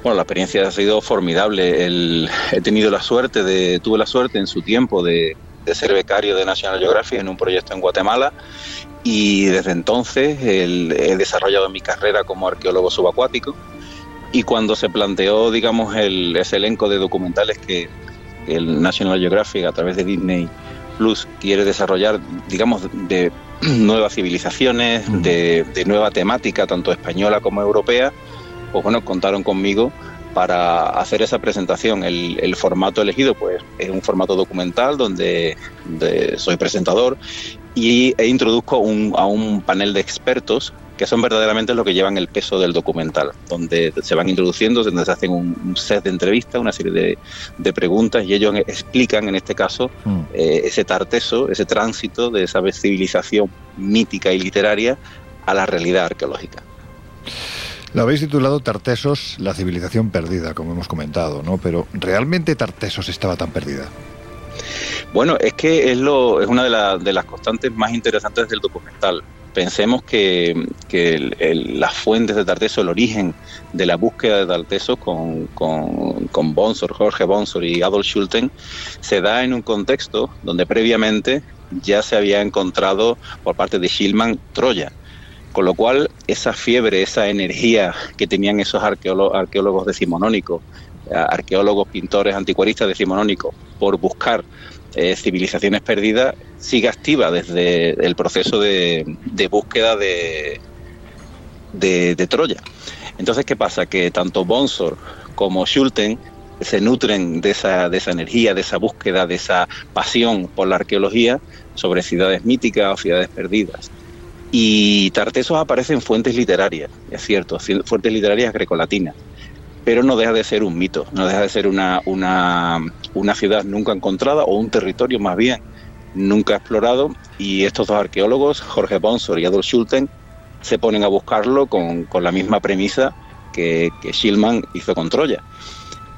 Bueno, la experiencia ha sido formidable. El- he tenido la suerte de, tuve la suerte en su tiempo de, de ser becario de National Geographic en un proyecto en Guatemala y desde entonces el- he desarrollado mi carrera como arqueólogo subacuático y cuando se planteó, digamos, el, ese elenco de documentales que el National Geographic a través de Disney Plus quiere desarrollar, digamos, de [clears throat] nuevas civilizaciones, de, de nueva temática, tanto española como europea, pues bueno, contaron conmigo para hacer esa presentación. El, el formato elegido, pues, es un formato documental donde, soy presentador y e introduzco un- a un panel de expertos que son verdaderamente los que llevan el peso del documental, donde se van introduciendo, donde se hacen un, set de entrevistas, una serie de, de preguntas y ellos explican, en este caso, eh, ese tarteso, ese tránsito de esa civilización mítica y literaria a la realidad arqueológica. Lo habéis titulado Tartesos, la civilización perdida, como hemos comentado, ¿no? Pero ¿realmente Tartesos estaba tan perdida? Bueno, es que es, lo, es una de, la- de las constantes más interesantes del documental. Pensemos que, que las fuentes de Tarteso, el origen de la búsqueda de Tarteso con, con, con Bonsor, Jorge Bonsor y Adolf Schulten, se da en un contexto donde previamente ya se había encontrado por parte de Schillmann Troya. Con lo cual, esa fiebre, esa energía que tenían esos arqueólogos, arqueólogos decimonónicos, arqueólogos, pintores, anticuaristas decimonónicos, por buscar eh, civilizaciones perdidas, sigue activa desde el proceso de, búsqueda de, Troya. Entonces, ¿qué pasa? Que tanto Bonsor como Schulten se nutren de esa, de esa energía, de esa búsqueda, de esa pasión por la arqueología sobre ciudades míticas o ciudades perdidas. Y Tartesos aparece en fuentes literarias, es cierto, ci- fuentes literarias grecolatinas, pero no deja de ser un mito, no deja de ser una, una, una ciudad nunca encontrada o un territorio más bien nunca explorado. Y estos dos arqueólogos, Jorge Bonsor y Adolf Schulten, se ponen a buscarlo con, con la misma premisa que, que Schillmann hizo con Troya.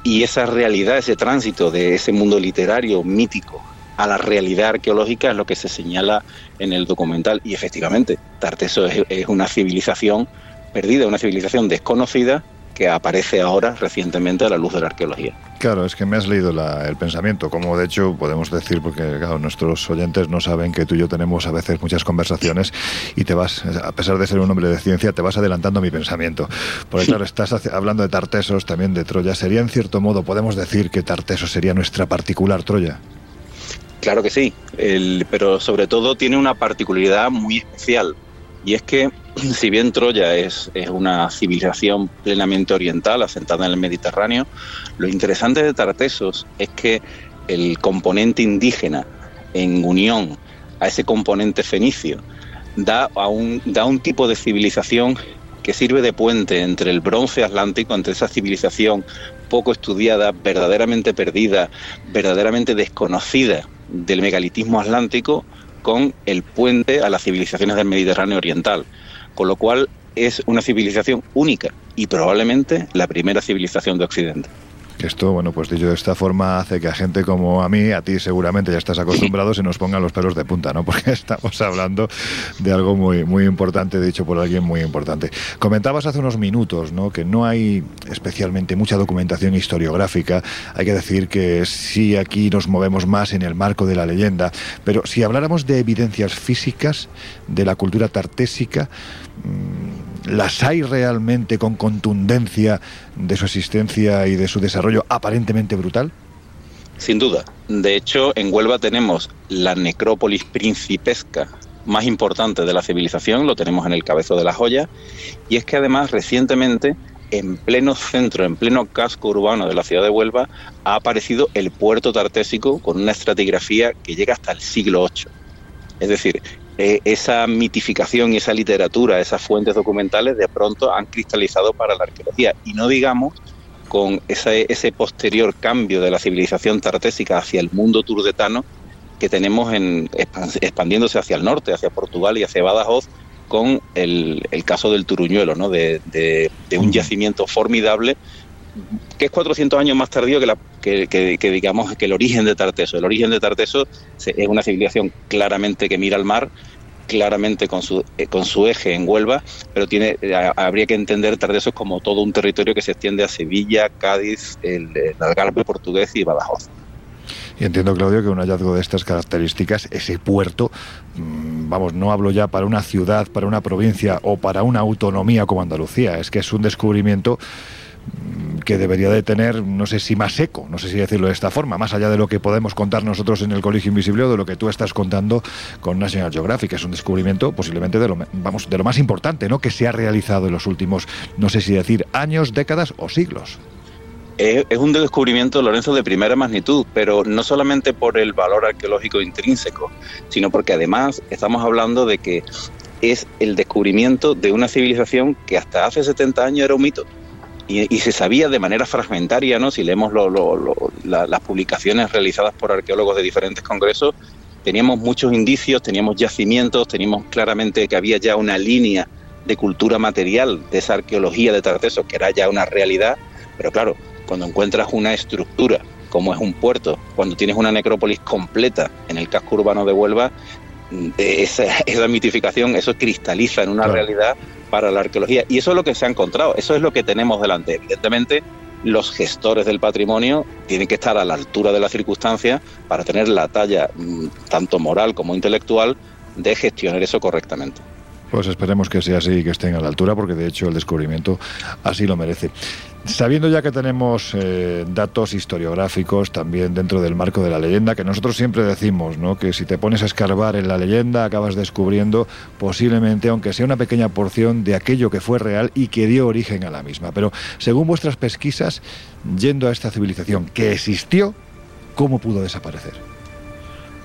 Y esa realidad, ese tránsito de ese mundo literario mítico a la realidad arqueológica es lo que se señala en el documental. Y efectivamente, Tarteso es, es una civilización perdida, una civilización desconocida que aparece ahora recientemente a la luz de la arqueología. Claro, es que me has leído la- el pensamiento, como de hecho podemos decir, porque claro, nuestros oyentes no saben que tú y yo tenemos a veces muchas conversaciones y te vas, a pesar de ser un hombre de ciencia, te vas adelantando mi pensamiento. Porque claro, [laughs] estás hablando de Tartesos, también de Troya. ¿Sería en cierto modo, podemos decir que Tartesos sería nuestra particular Troya? Claro que sí, el- pero sobre todo tiene una particularidad muy especial. Y es que, si bien Troya es, una civilización plenamente oriental, asentada en el Mediterráneo, lo interesante de Tartesos es que el componente indígena, en unión a ese componente fenicio, da, a un, da un tipo de civilización que sirve de puente entre el bronce atlántico, entre esa civilización poco estudiada, verdaderamente perdida, verdaderamente desconocida del megalitismo atlántico, con el puente a las civilizaciones del Mediterráneo oriental. Con lo cual es una civilización única y probablemente la primera civilización de Occidente. Esto, bueno, pues dicho de esta forma, hace que a gente como a mí, a ti seguramente ya estás acostumbrado, se nos pongan los pelos de punta, ¿no? [laughs] Porque estamos hablando de algo muy, muy importante, dicho por alguien muy importante. Comentabas hace unos minutos, ¿no? Que no hay especialmente mucha documentación historiográfica. Hay que decir que sí aquí nos movemos más en el marco de la leyenda, pero si habláramos de evidencias físicas de la cultura tartésica, ¿las hay realmente con contundencia de su existencia y de su desarrollo aparentemente brutal? Sin duda. De hecho, en Huelva tenemos la necrópolis principesca más importante de la civilización, lo tenemos en el cabezo de la joya, y es que además recientemente, en pleno centro, en pleno casco urbano de la ciudad de Huelva, ha aparecido el puerto tartésico con una estratigrafía que llega hasta el siglo VIII. Es decir, eh, esa mitificación y esa literatura, esas fuentes documentales, de pronto han cristalizado para la arqueología. Y no digamos con ese, ese posterior cambio de la civilización tartésica hacia el mundo turdetano que tenemos en, expandiéndose hacia el norte, hacia Portugal y hacia Badajoz, con el, el caso del Turuñuelo, ¿no? de, de, de un yacimiento formidable que es 400 años más tardío que, la, que, digamos que el origen de Tarteso. El origen de Tarteso es una civilización claramente que mira al mar, claramente con su, eh, con su eje en Huelva, pero tiene, eh, habría que entender Tartesos como todo un territorio que se extiende a Sevilla, Cádiz, el, el Algarve portugués y Badajoz. Y entiendo, Claudio, que un hallazgo de estas características, ese puerto, mmm, vamos, no hablo ya para una ciudad, para una provincia o para una autonomía como Andalucía, es que es un descubrimiento mm, que debería de tener, no sé si más eco, no sé si decirlo de esta forma, más allá de lo que podemos contar nosotros en el Colegio Invisible o de lo que tú estás contando con National Geographic. Es un descubrimiento posiblemente de lo, vamos, de lo más importante ¿no? que se ha realizado en los últimos, no sé si decir, años, décadas o siglos es, un descubrimiento, Lorenzo, de primera magnitud, pero no solamente por el valor arqueológico intrínseco, sino porque además estamos hablando de que es el descubrimiento de una civilización que hasta hace 70 años era un mito. Y, y se sabía de manera fragmentaria, ¿no? Si leemos lo, lo, lo, la, las publicaciones realizadas por arqueólogos de diferentes congresos, teníamos muchos indicios, teníamos yacimientos, teníamos claramente que había ya una línea de cultura material de esa arqueología de Tarteso, que era ya una realidad, pero claro, cuando encuentras una estructura como es un puerto, cuando tienes una necrópolis completa en el casco urbano de Huelva, esa, [laughs] esa mitificación, eso cristaliza en una claro. realidad para la arqueología. Y eso es lo que se ha encontrado, eso es lo que tenemos delante. Evidentemente, los gestores del patrimonio tienen que estar a la altura de la circunstancia para tener la talla, mm, tanto moral como intelectual, de gestionar eso correctamente. Pues esperemos que sea así y que estén a la altura, porque de hecho el descubrimiento así lo merece. Sabiendo ya que tenemos eh, datos historiográficos también dentro del marco de la leyenda, que nosotros siempre decimos, ¿no? que si te pones a escarbar en la leyenda acabas descubriendo posiblemente, aunque sea una pequeña porción, de aquello que fue real y que dio origen a la misma. Pero según vuestras pesquisas, yendo a esta civilización que existió, ¿cómo pudo desaparecer?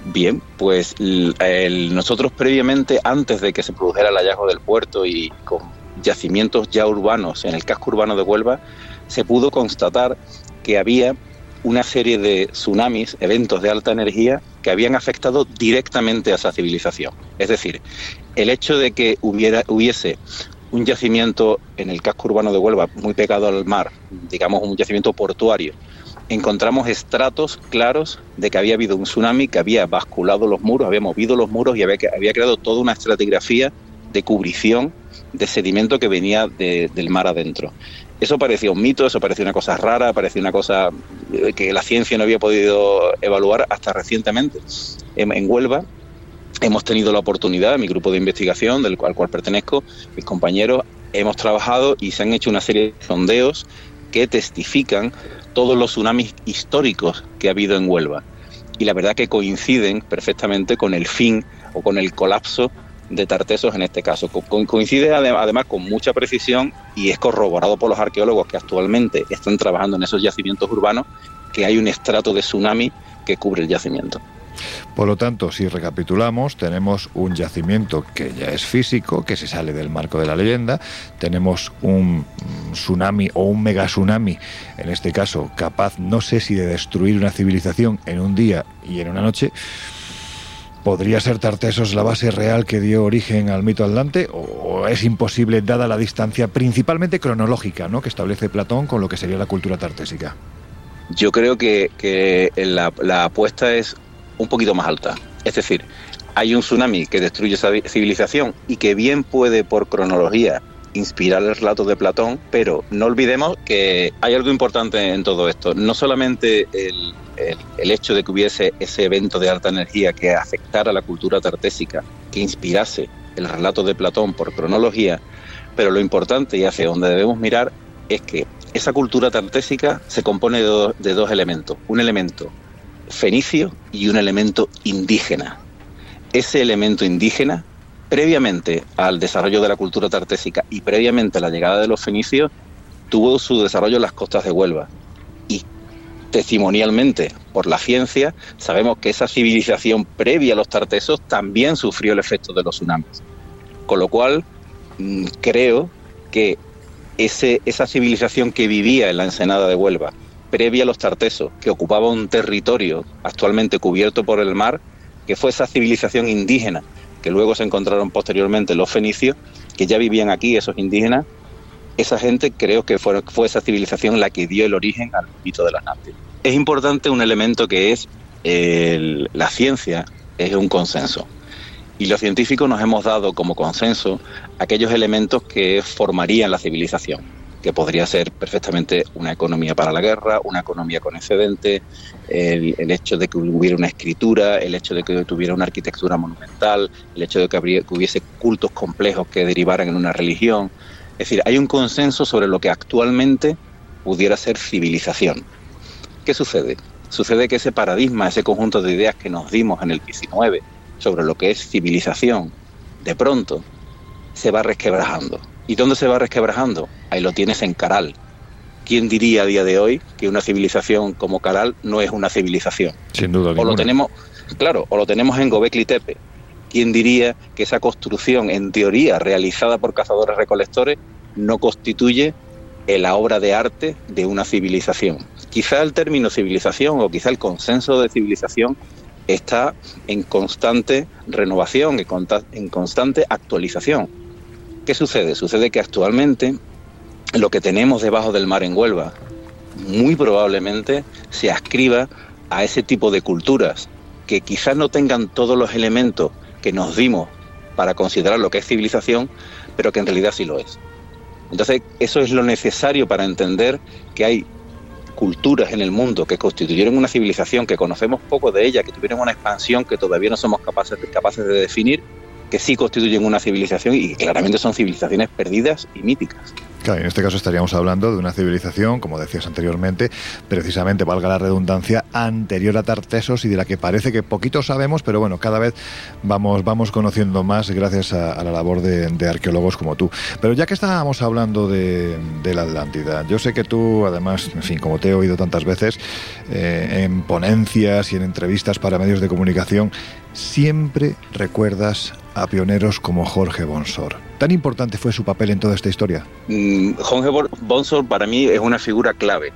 Bien, pues el, nosotros previamente, antes de que se produjera el hallazgo del puerto y con yacimientos ya urbanos en el casco urbano de Huelva, se pudo constatar que había una serie de tsunamis, eventos de alta energía, que habían afectado directamente a esa civilización. Es decir, el hecho de que hubiera, hubiese un yacimiento en el casco urbano de Huelva muy pegado al mar, digamos un yacimiento portuario, encontramos estratos claros de que había habido un tsunami que había basculado los muros, había movido los muros y había, creado toda una estratigrafía de cubrición de sedimento que venía de, del mar adentro. Eso parecía un mito, eso parecía una cosa rara, parecía una cosa que la ciencia no había podido evaluar hasta recientemente. En, Huelva hemos tenido la oportunidad, mi grupo de investigación, del al cual pertenezco, mis compañeros, hemos trabajado y se han hecho una serie de sondeos que testifican todos los tsunamis históricos que ha habido en Huelva. Y la verdad que coinciden perfectamente con el fin o con el colapso de Tartesos en este caso. Co coincide además con mucha precisión y es corroborado por los arqueólogos que actualmente están trabajando en esos yacimientos urbanos que hay un estrato de tsunami que cubre el yacimiento. Por lo tanto, si recapitulamos, tenemos un yacimiento que ya es físico, que se sale del marco de la leyenda, tenemos un tsunami o un mega tsunami, en este caso, capaz, no sé si de destruir una civilización en un día y en una noche, ¿Podría ser Tartesos la base real que dio origen al mito atlante o es imposible dada la distancia principalmente cronológica ¿no? que establece Platón con lo que sería la cultura tartésica? Yo creo que, que la, la, apuesta es un poquito más alta. Es decir, hay un tsunami que destruye esa civilización y que bien puede por cronología inspirar el relato de Platón, pero no olvidemos que hay algo importante en todo esto. No solamente el, el, hecho de que hubiese ese evento de alta energía que afectara la cultura tartésica, que inspirase el relato de Platón por cronología, pero lo importante y hacia donde debemos mirar es que esa cultura tartésica se compone de, de dos elementos. Un elemento fenicio y un elemento indígena. ese elemento indígena, previamente al desarrollo de la cultura tartésica y previamente a la llegada de los fenicios, tuvo su desarrollo en las costas de Huelva. Y testimonialmente, por la ciencia, sabemos que esa civilización previa a los tartesos también sufrió el efecto de los tsunamis. Con lo cual, mm, creo que ese, esa civilización que vivía en la ensenada de Huelva, previa a los tartesos, que ocupaba un territorio actualmente cubierto por el mar, que fue esa civilización indígena, que luego se encontraron posteriormente los fenicios, que ya vivían aquí, esos indígenas, esa gente creo que fue, fue esa civilización la que dio el origen al mito de las Nápoles. Es importante un elemento que es el- la ciencia, es un consenso. Y los científicos nos hemos dado como consenso aquellos elementos que formarían la civilización, que podría ser perfectamente una economía para la guerra, una economía con excedente, el, hecho de que hubiera una escritura, el hecho de que tuviera una arquitectura monumental, el hecho de que, que hubiese cultos complejos que derivaran en una religión. Es decir, hay un consenso sobre lo que actualmente pudiera ser civilización. ¿Qué sucede? Sucede que ese paradigma, ese conjunto de ideas que nos dimos en el 19 sobre lo que es civilización, de pronto se va resquebrajando. ¿Y dónde se va resquebrajando? Ahí lo tienes en Caral. ¿Quién diría a día de hoy que una civilización como Caral no es una civilización? Sin duda O lo tenemos, claro, o lo tenemos en Gobekli Tepe. ¿Quién diría que esa construcción, en teoría, realizada por cazadores recolectores, no constituye la obra de arte de una civilización? Quizá el término civilización o quizá el consenso de civilización está en constante renovación, en constante actualización. ¿Qué sucede? Sucede que actualmente lo que tenemos debajo del mar en Huelva muy probablemente se ascriba a ese tipo de culturas que quizás no tengan todos los elementos que nos dimos para considerar lo que es civilización, pero que en realidad sí lo es. Entonces, eso es lo necesario para entender que hay culturas en el mundo que constituyeron una civilización, que conocemos poco de ella, que tuvieron una expansión que todavía no somos capaces, de definir, que sí constituyen una civilización y claramente son civilizaciones perdidas y míticas. Claro, en este caso estaríamos hablando de una civilización, como decías anteriormente, precisamente, valga la redundancia, anterior a Tartesos y de la que parece que poquito sabemos, pero bueno, cada vez vamos, vamos conociendo más gracias a, la labor de, arqueólogos como tú. Pero ya que estábamos hablando de, de la Atlántida, yo sé que tú, además, en fin, como te he oído tantas veces, eh, en ponencias y en entrevistas para medios de comunicación, siempre recuerdas a pioneros como Jorge Bonsor. ¿Tan importante fue su papel en toda esta historia? Mm, Jorge Bonsor para mí es una figura clave,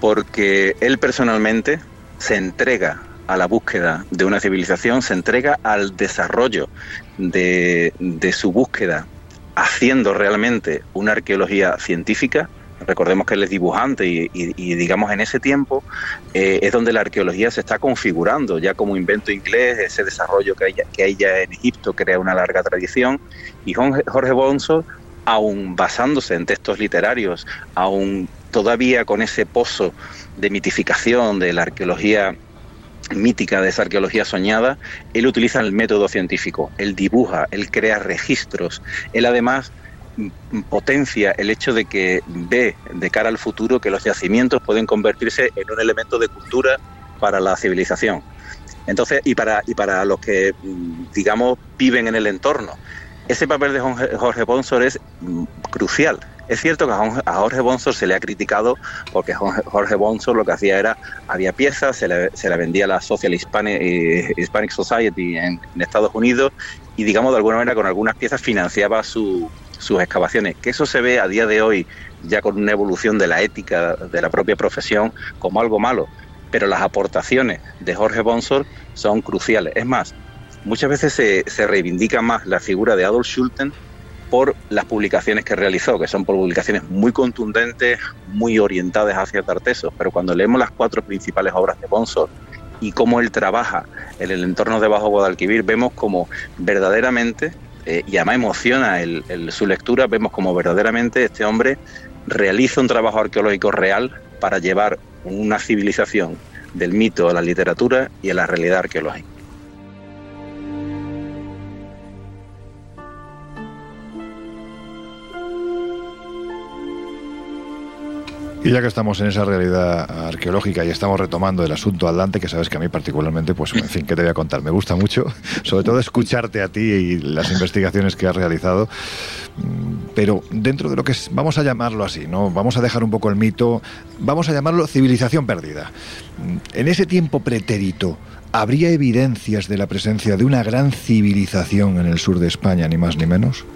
porque él personalmente se entrega a la búsqueda de una civilización, se entrega al desarrollo de, de su búsqueda, haciendo realmente una arqueología científica. Recordemos que él es dibujante y, digamos en ese tiempo eh, es donde la arqueología se está configurando ya como invento inglés, ese desarrollo que hay, que hay ya en Egipto crea una larga tradición. Y Jorge, Bonsor, aún basándose en textos literarios, aún todavía con ese pozo de mitificación de la arqueología mítica, de esa arqueología soñada, él utiliza el método científico, él dibuja, él crea registros, él además potencia el hecho de que ve de cara al futuro que los yacimientos pueden convertirse en un elemento de cultura para la civilización. Entonces, y para, y para los que, mm, digamos, viven en el entorno. Ese papel de Jorge- Bonsor es mm, crucial. Es cierto que a Jorge- Bonsor se le ha criticado porque Jorge Bonsor lo que hacía era, había piezas, se le, se le vendía a la Social Hispanic, eh, Hispanic Society en Estados Unidos y, digamos, de alguna manera con algunas piezas financiaba su- sus excavaciones. Que eso se ve a día de hoy, ya con una evolución de la ética de la propia profesión, como algo malo. Pero las aportaciones de Jorge Bonsor son cruciales. Es más, muchas veces se, se reivindica más la figura de Adolf Schulten por las publicaciones que realizó, que son publicaciones muy contundentes, muy orientadas hacia Tartesos, pero cuando leemos las cuatro principales obras de Bonsor y cómo él trabaja en el entorno de Bajo Guadalquivir, vemos como verdaderamente, eh, y además emociona el- su lectura, vemos como verdaderamente este hombre realiza un trabajo arqueológico real para llevar una civilización del mito a la literatura y a la realidad arqueológica. Y ya que estamos en esa realidad arqueológica y estamos retomando el asunto Atlante, que sabes que a mí particularmente, pues en fin, ¿qué te voy a contar? Me gusta mucho, [laughs] sobre todo escucharte a ti y las investigaciones que has realizado. Mm, Pero dentro de lo que es, vamos a llamarlo así, ¿no? Vamos a dejar un poco el mito, vamos a llamarlo civilización perdida. Mm, En ese tiempo pretérito, ¿habría evidencias de la presencia de una gran civilización en el sur de España, ni más ni menos?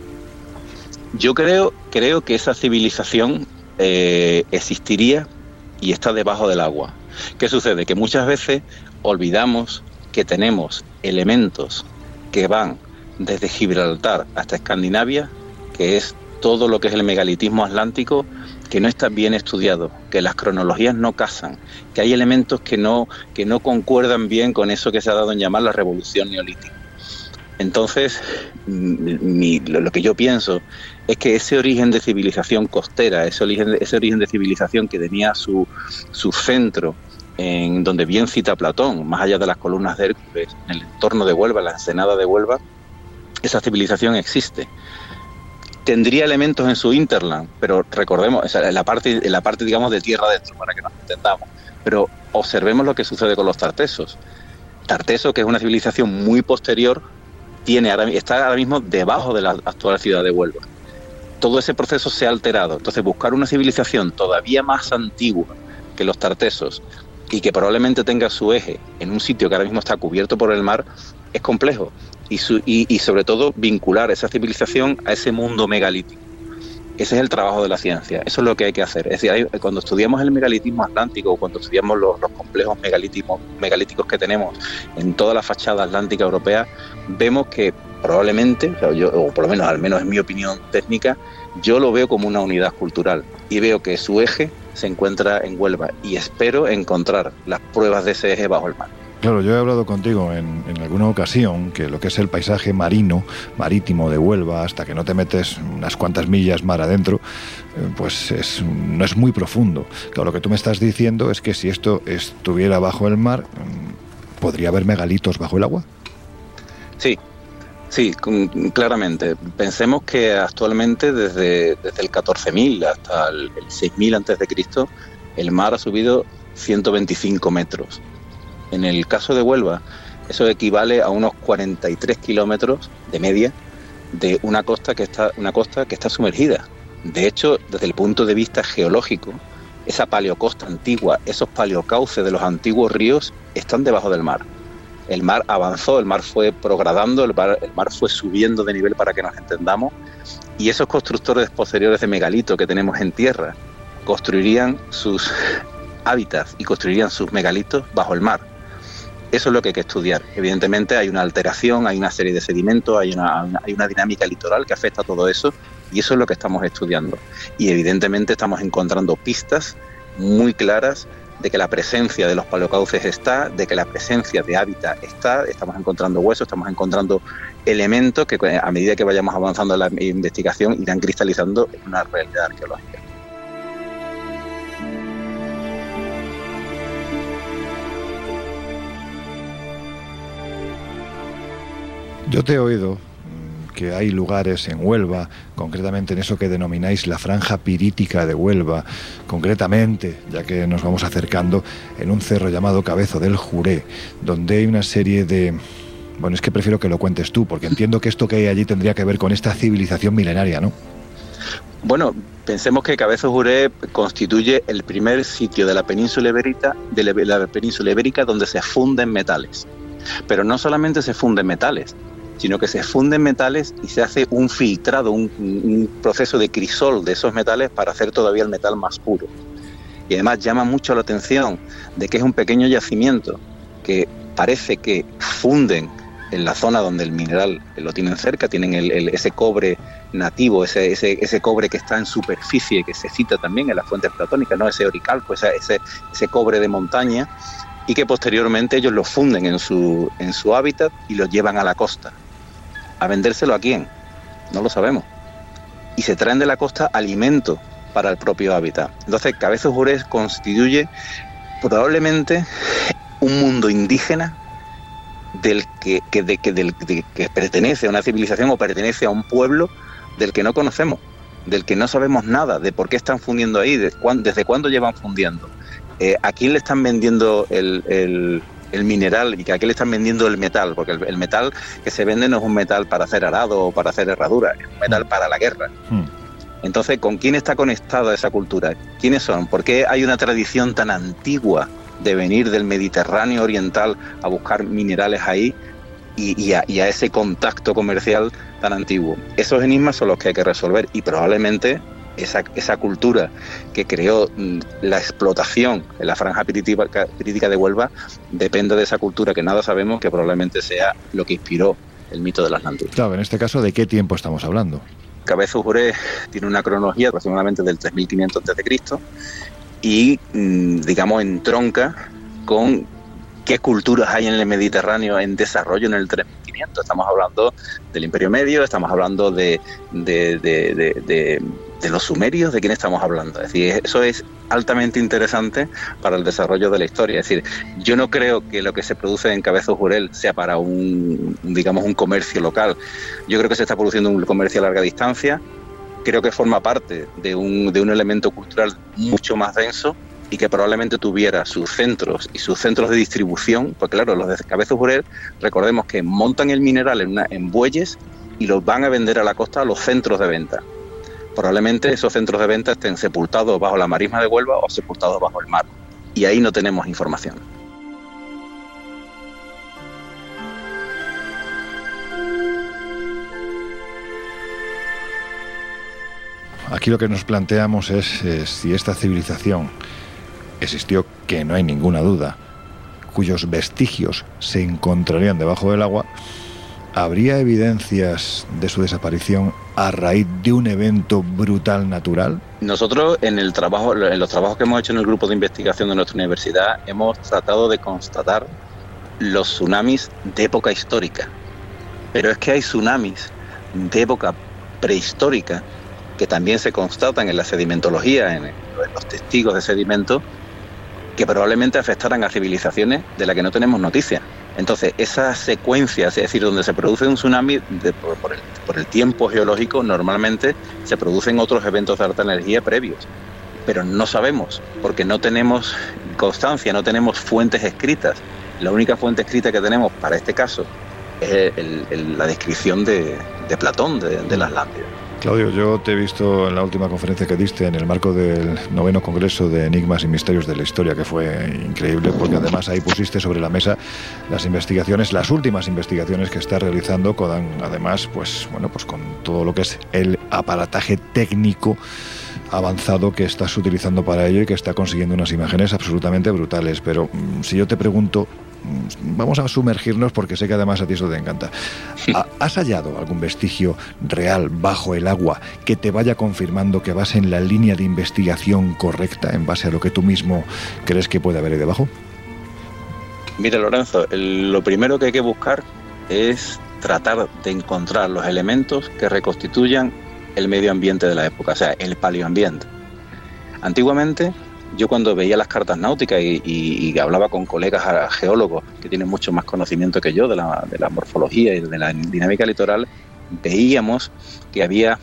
Yo creo, creo que esa civilización eh, existiría y está debajo del agua. ¿Qué sucede? Que muchas veces olvidamos que tenemos elementos que van desde Gibraltar hasta Escandinavia, que es todo lo que es el megalitismo atlántico, que no está bien estudiado, que las cronologías no casan, que hay elementos que no, que no concuerdan bien con eso que se ha dado en llamar la revolución neolítica. Entonces, m- mi- lo, lo que yo pienso es que ese origen de civilización costera, ese origen de, ese origen de civilización que tenía su, su centro en donde bien cita Platón, más allá de las columnas de Hércules, en el entorno de Huelva, la ensenada de Huelva, esa civilización existe. Tendría elementos en su interland, pero recordemos, en la parte, en la parte digamos de tierra adentro, para que nos entendamos. Pero observemos lo que sucede con los tartesos. Tarteso, que es una civilización muy posterior, tiene ahora, está ahora mismo debajo de la actual ciudad de Huelva. Todo ese proceso se ha alterado. Entonces, buscar una civilización todavía más antigua que los tartesos y que probablemente tenga su eje en un sitio que ahora mismo está cubierto por el mar es complejo. Y, sobre todo vincular esa civilización a ese mundo megalítico. Ese es el trabajo de la ciencia, eso es lo que hay que hacer. Es decir, cuando estudiamos el megalitismo atlántico, cuando estudiamos los, los complejos megalíticos que tenemos en toda la fachada atlántica europea, vemos que probablemente, o, sea, yo- o por lo menos, al menos en mi opinión técnica, yo lo veo como una unidad cultural y veo que su eje se encuentra en Huelva y espero encontrar las pruebas de ese eje bajo el mar. Claro, yo he hablado contigo en, en alguna ocasión que lo que es el paisaje marino, marítimo de Huelva, hasta que no te metes unas cuantas millas mar adentro, eh, pues es, no es muy profundo. Claro, lo que tú me estás diciendo es que si esto estuviera bajo el mar, mm, ¿podría haber megalitos bajo el agua? Sí, sí, claramente. Pensemos que actualmente desde, desde el 14.000 hasta el, el 6.000 antes de Cristo, el mar ha subido 125 metros. En el caso de Huelva, eso equivale a unos 43 kilómetros de media de una costa que está una costa que está sumergida. De hecho, desde el punto de vista geológico, esa paleocosta antigua, esos paleocauces de los antiguos ríos están debajo del mar el mar avanzó, el mar fue progradando, el mar, fue subiendo de nivel para que nos entendamos, y esos constructores posteriores de megalito que tenemos en tierra construirían sus hábitats y construirían sus megalitos bajo el mar. Eso es lo que hay que estudiar. Evidentemente hay una alteración, hay una serie de sedimentos, hay una, una- hay una dinámica litoral que afecta a todo eso y eso es lo que estamos estudiando. Y evidentemente estamos encontrando pistas muy claras de que la presencia de los paleocauces está, de que la presencia de hábitat está, estamos encontrando huesos, estamos encontrando elementos que eh, a medida que vayamos avanzando en la investigación irán cristalizando en una realidad arqueológica. Yo te he oído que hay lugares en Huelva, concretamente en eso que denomináis la franja pirítica de Huelva, concretamente, ya que nos vamos acercando, en un cerro llamado Cabezo del Juré, donde hay una serie de... Bueno, es que prefiero que lo cuentes tú, porque entiendo que esto que hay allí tendría que ver con esta civilización milenaria, ¿no? Bueno, pensemos que Cabezo Juré constituye el primer sitio de la península ibérica, de la- la península ibérica donde se funden metales. Pero no solamente se funden metales, sino que se funden metales y se hace un filtrado, un, proceso de crisol de esos metales para hacer todavía el metal más puro. Y además llama mucho la atención de que es un pequeño yacimiento que parece que funden en la zona donde el mineral lo tienen cerca, tienen el- ese cobre nativo, ese, ese, ese cobre que está en superficie, que se cita también en las fuentes platónicas, ¿no? ese oricalco, esa- ese, ese cobre de montaña, y que posteriormente ellos lo funden en su, en su hábitat y lo llevan a la costa. ¿A vendérselo a quién? No lo sabemos. Y se traen de la costa alimento para el propio hábitat. Entonces, Cabezos Jurés constituye probablemente un mundo indígena del que, que- de- que- del- de- que pertenece a una civilización o pertenece a un pueblo del que no conocemos. del que no sabemos nada, de por qué están fundiendo ahí, de desde cuándo llevan fundiendo, eh, a quién le están vendiendo el, el- el mineral y a quién le están vendiendo el metal, porque el, el metal que se vende no es un metal para hacer arado o para hacer herradura, es un metal para la guerra. Hmm. Entonces, ¿con quién está conectada esa cultura? ¿Quiénes son? ¿Por qué hay una tradición tan antigua de venir del Mediterráneo oriental a buscar minerales ahí y, y a, y a ese contacto comercial tan antiguo? Esos enigmas son los que hay que resolver y probablemente esa, esa cultura que creó mm, la explotación en la franja pirítica de Huelva depende de esa cultura que nada sabemos que probablemente sea lo que inspiró el mito de las Atlantis. Claro, en este caso, ¿de qué tiempo estamos hablando? Cabezo Juré tiene una cronología aproximadamente del 3500 a.C. y, mm, digamos, entronca con qué culturas hay en el Mediterráneo en desarrollo en el 3500. Estamos hablando del Imperio Medio, estamos hablando de, de, de- de- de- los sumerios, ¿de quién estamos hablando? Decir, eso es altamente interesante para el desarrollo de la historia. Decir, yo no creo que lo que se produce en Cabezo Jurel sea para un, digamos, un comercio local. Yo creo que se está produciendo un comercio a larga distancia. Creo que forma parte de un, de un elemento cultural mucho más denso y que probablemente tuviera sus centros y sus centros de distribución, pues claro, los de Cabezo Jurel, recordemos que montan el mineral en, en bueyes y los van a vender a la costa a los centros de venta. Probablemente esos centros de venta estén sepultados bajo la marisma de Huelva o sepultados bajo el mar. Y ahí no tenemos información. Aquí lo que nos planteamos es eh, si esta civilización existió, que no hay ninguna duda, cuyos vestigios se encontrarían debajo del agua, ¿habría evidencias de su desaparición a raíz de un evento brutal natural? Nosotros en el trabajo, en los trabajos que hemos hecho en el grupo de investigación de nuestra universidad, hemos tratado de constatar los tsunamis de época histórica. Pero es que hay tsunamis de época prehistórica que también se constatan en la sedimentología, en, los testigos de sedimento, que probablemente afectaran a civilizaciones de las que no tenemos noticia. Entonces, esas secuencias, es decir, donde se produce un tsunami por, el, tiempo geológico, normalmente se producen otros eventos de alta energía previos. Pero no sabemos, porque no tenemos constancia, no tenemos fuentes escritas. La única fuente escrita que tenemos para este caso es la descripción de, Platón, de, de la Atlántida. Claudio, yo te he visto en la última conferencia que diste en el marco del noveno Congreso de Enigmas y Misterios de la Historia, que fue increíble, porque además ahí pusiste sobre la mesa las investigaciones, las últimas investigaciones que está realizando, con, además, pues bueno, pues con todo lo que es el aparataje técnico avanzado que estás utilizando para ello y que está consiguiendo unas imágenes absolutamente brutales. Pero mm, si yo te pregunto, vamos a sumergirnos porque sé que además a ti eso te encanta. ¿Ha- ¿Has hallado algún vestigio real bajo el agua que te vaya confirmando que vas en la línea de investigación correcta en base a lo que tú mismo crees que puede haber ahí debajo? Mire, Lorenzo, lo primero que hay que buscar es tratar de encontrar los elementos que reconstituyan el medio ambiente de la época, o sea, el paleoambiente. Antiguamente, yo cuando veía las cartas náuticas y, hablaba con colegas geólogos que tienen mucho más conocimiento que yo de la, morfología y de la dinámica litoral, veíamos que había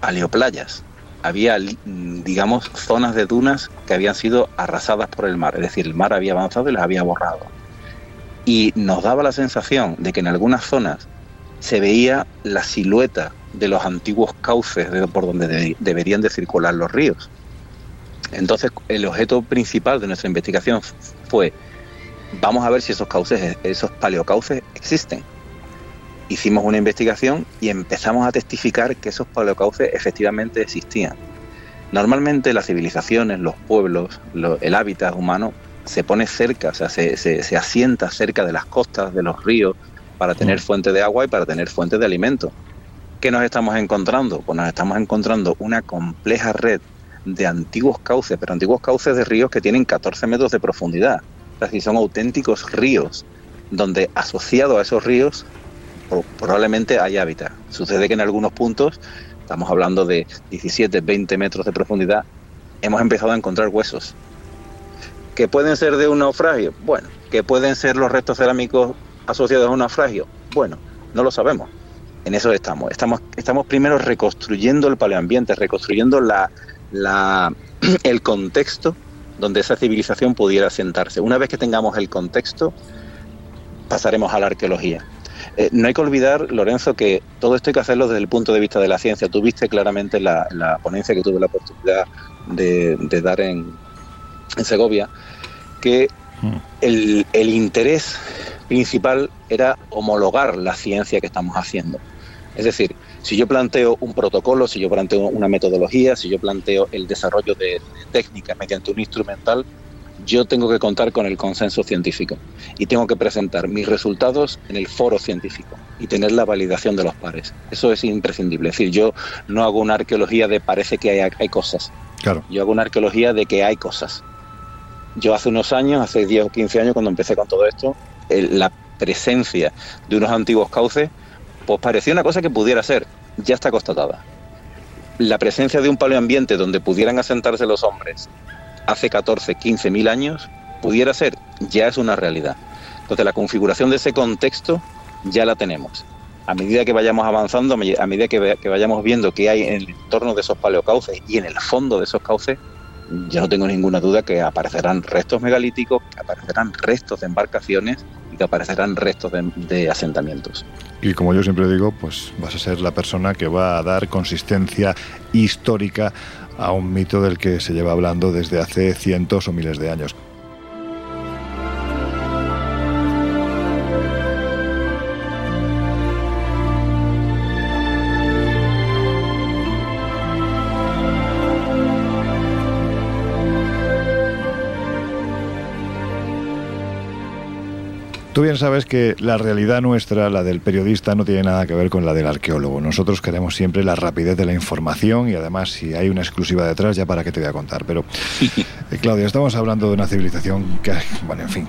paleoplayas, había, li- digamos, zonas de dunas que habían sido arrasadas por el mar, es decir, el mar había avanzado y las había borrado y nos daba la sensación de que en algunas zonas se veía la silueta de los antiguos cauces por donde de- deberían de circular los ríos. Entonces, el objeto principal de nuestra investigación fue, vamos a ver si esos cauces, esos paleocauces existen. Hicimos una investigación y empezamos a testificar que esos paleocauces efectivamente existían. Normalmente las civilizaciones, los pueblos, lo- el hábitat humano se pone cerca, o sea, se, se- se asienta cerca de las costas, de los ríos, para tener fuente de agua y para tener fuente de alimento. ¿Qué nos estamos encontrando? Pues nos estamos encontrando una compleja red de antiguos cauces, pero antiguos cauces de ríos que tienen 14 metros de profundidad. Es decir, son auténticos ríos, donde asociado a esos ríos pro- probablemente hay hábitat. Sucede que en algunos puntos, estamos hablando de 17, 20 metros de profundidad, hemos empezado a encontrar huesos. ¿Que pueden ser de un naufragio? Bueno. ¿Que pueden ser los restos cerámicos asociados a un naufragio? Bueno, no lo sabemos. En eso estamos. Estamos, estamos primero reconstruyendo el paleoambiente, reconstruyendo la, la, [clears throat] el contexto donde esa civilización pudiera sentarse. Una vez que tengamos el contexto, pasaremos a la arqueología. Eh, no hay que olvidar, Lorenzo, que todo esto hay que hacerlo desde el punto de vista de la ciencia. Tú viste claramente la, la ponencia que tuve la oportunidad de, de dar en, en Segovia, que el, el interés principal era homologar la ciencia que estamos haciendo. Es decir, si yo planteo un protocolo, si yo planteo una metodología, si yo planteo el desarrollo de, técnicas mediante un instrumental, yo tengo que contar con el consenso científico y tengo que presentar mis resultados en el foro científico y tener la validación de los pares. Eso es imprescindible. Es decir, yo no hago una arqueología de parece que hay, hay cosas. Claro. Yo hago una arqueología de que hay cosas. Yo hace unos años, hace 10 o 15 años, cuando empecé con todo esto, el- la presencia de unos antiguos cauces, pues parecía una cosa que pudiera ser, ya está constatada. La presencia de un paleoambiente donde pudieran asentarse los hombres hace 14, 15 mil años, pudiera ser, ya es una realidad. Entonces la configuración de ese contexto ya la tenemos. A medida que vayamos avanzando, a me- a medida que, que vayamos viendo qué hay en el entorno de esos paleocauces y en el fondo de esos cauces, ya no tengo ninguna duda que aparecerán restos megalíticos, que aparecerán restos de embarcaciones y que aparecerán restos de, de asentamientos. Y como yo siempre digo, pues vas a ser la persona que va a dar consistencia histórica a un mito del que se lleva hablando desde hace cientos o miles de años. Tú bien sabes que la realidad nuestra, la del periodista, no tiene nada que ver con la del arqueólogo. Nosotros queremos siempre la rapidez de la información y además si hay una exclusiva detrás, ya para qué te voy a contar. Pero, [laughs] eh, Claudia, estamos hablando de una civilización que, bueno, en fin,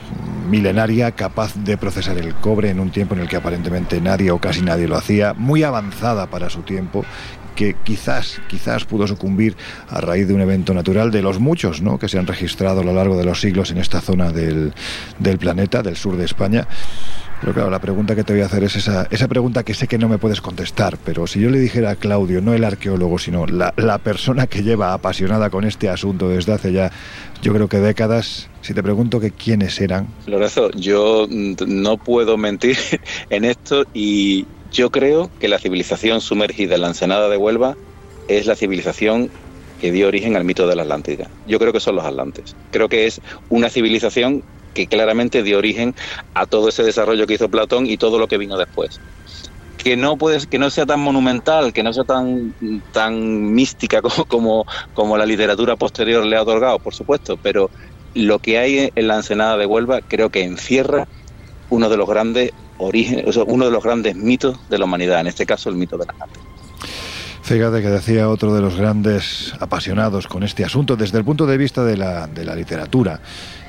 milenaria, capaz de procesar el cobre en un tiempo en el que aparentemente nadie o casi nadie lo hacía, muy avanzada para su tiempo que quizás, quizás pudo sucumbir a raíz de un evento natural de los muchos ¿no? que se han registrado a lo largo de los siglos en esta zona del, del planeta, del sur de España. Pero claro, la pregunta que te voy a hacer es esa, esa pregunta que sé que no me puedes contestar, pero si yo le dijera a Claudio, no el arqueólogo, sino la, la persona que lleva apasionada con este asunto desde hace ya, yo creo que décadas, si te pregunto que quiénes eran, Lorenzo, yo mm, no puedo mentir [laughs] en esto y yo creo que la civilización sumergida en la ensenada de Huelva es la civilización que dio origen al mito de la Atlántida. Yo creo que son los atlantes. Creo que es una civilización que claramente dio origen a todo ese desarrollo que hizo Platón y todo lo que vino después. Que no puedes, que no sea tan monumental, que no sea tan, tan mística [laughs] como, como, como la literatura posterior le ha otorgado, por supuesto, pero lo que hay en la ensenada de Huelva creo que encierra uno de los grandes orígenes, o uno de los grandes mitos de la humanidad, en este caso el mito de la Atlántida. Fíjate que decía otro de los grandes apasionados con este asunto desde el punto de vista de la, de la literatura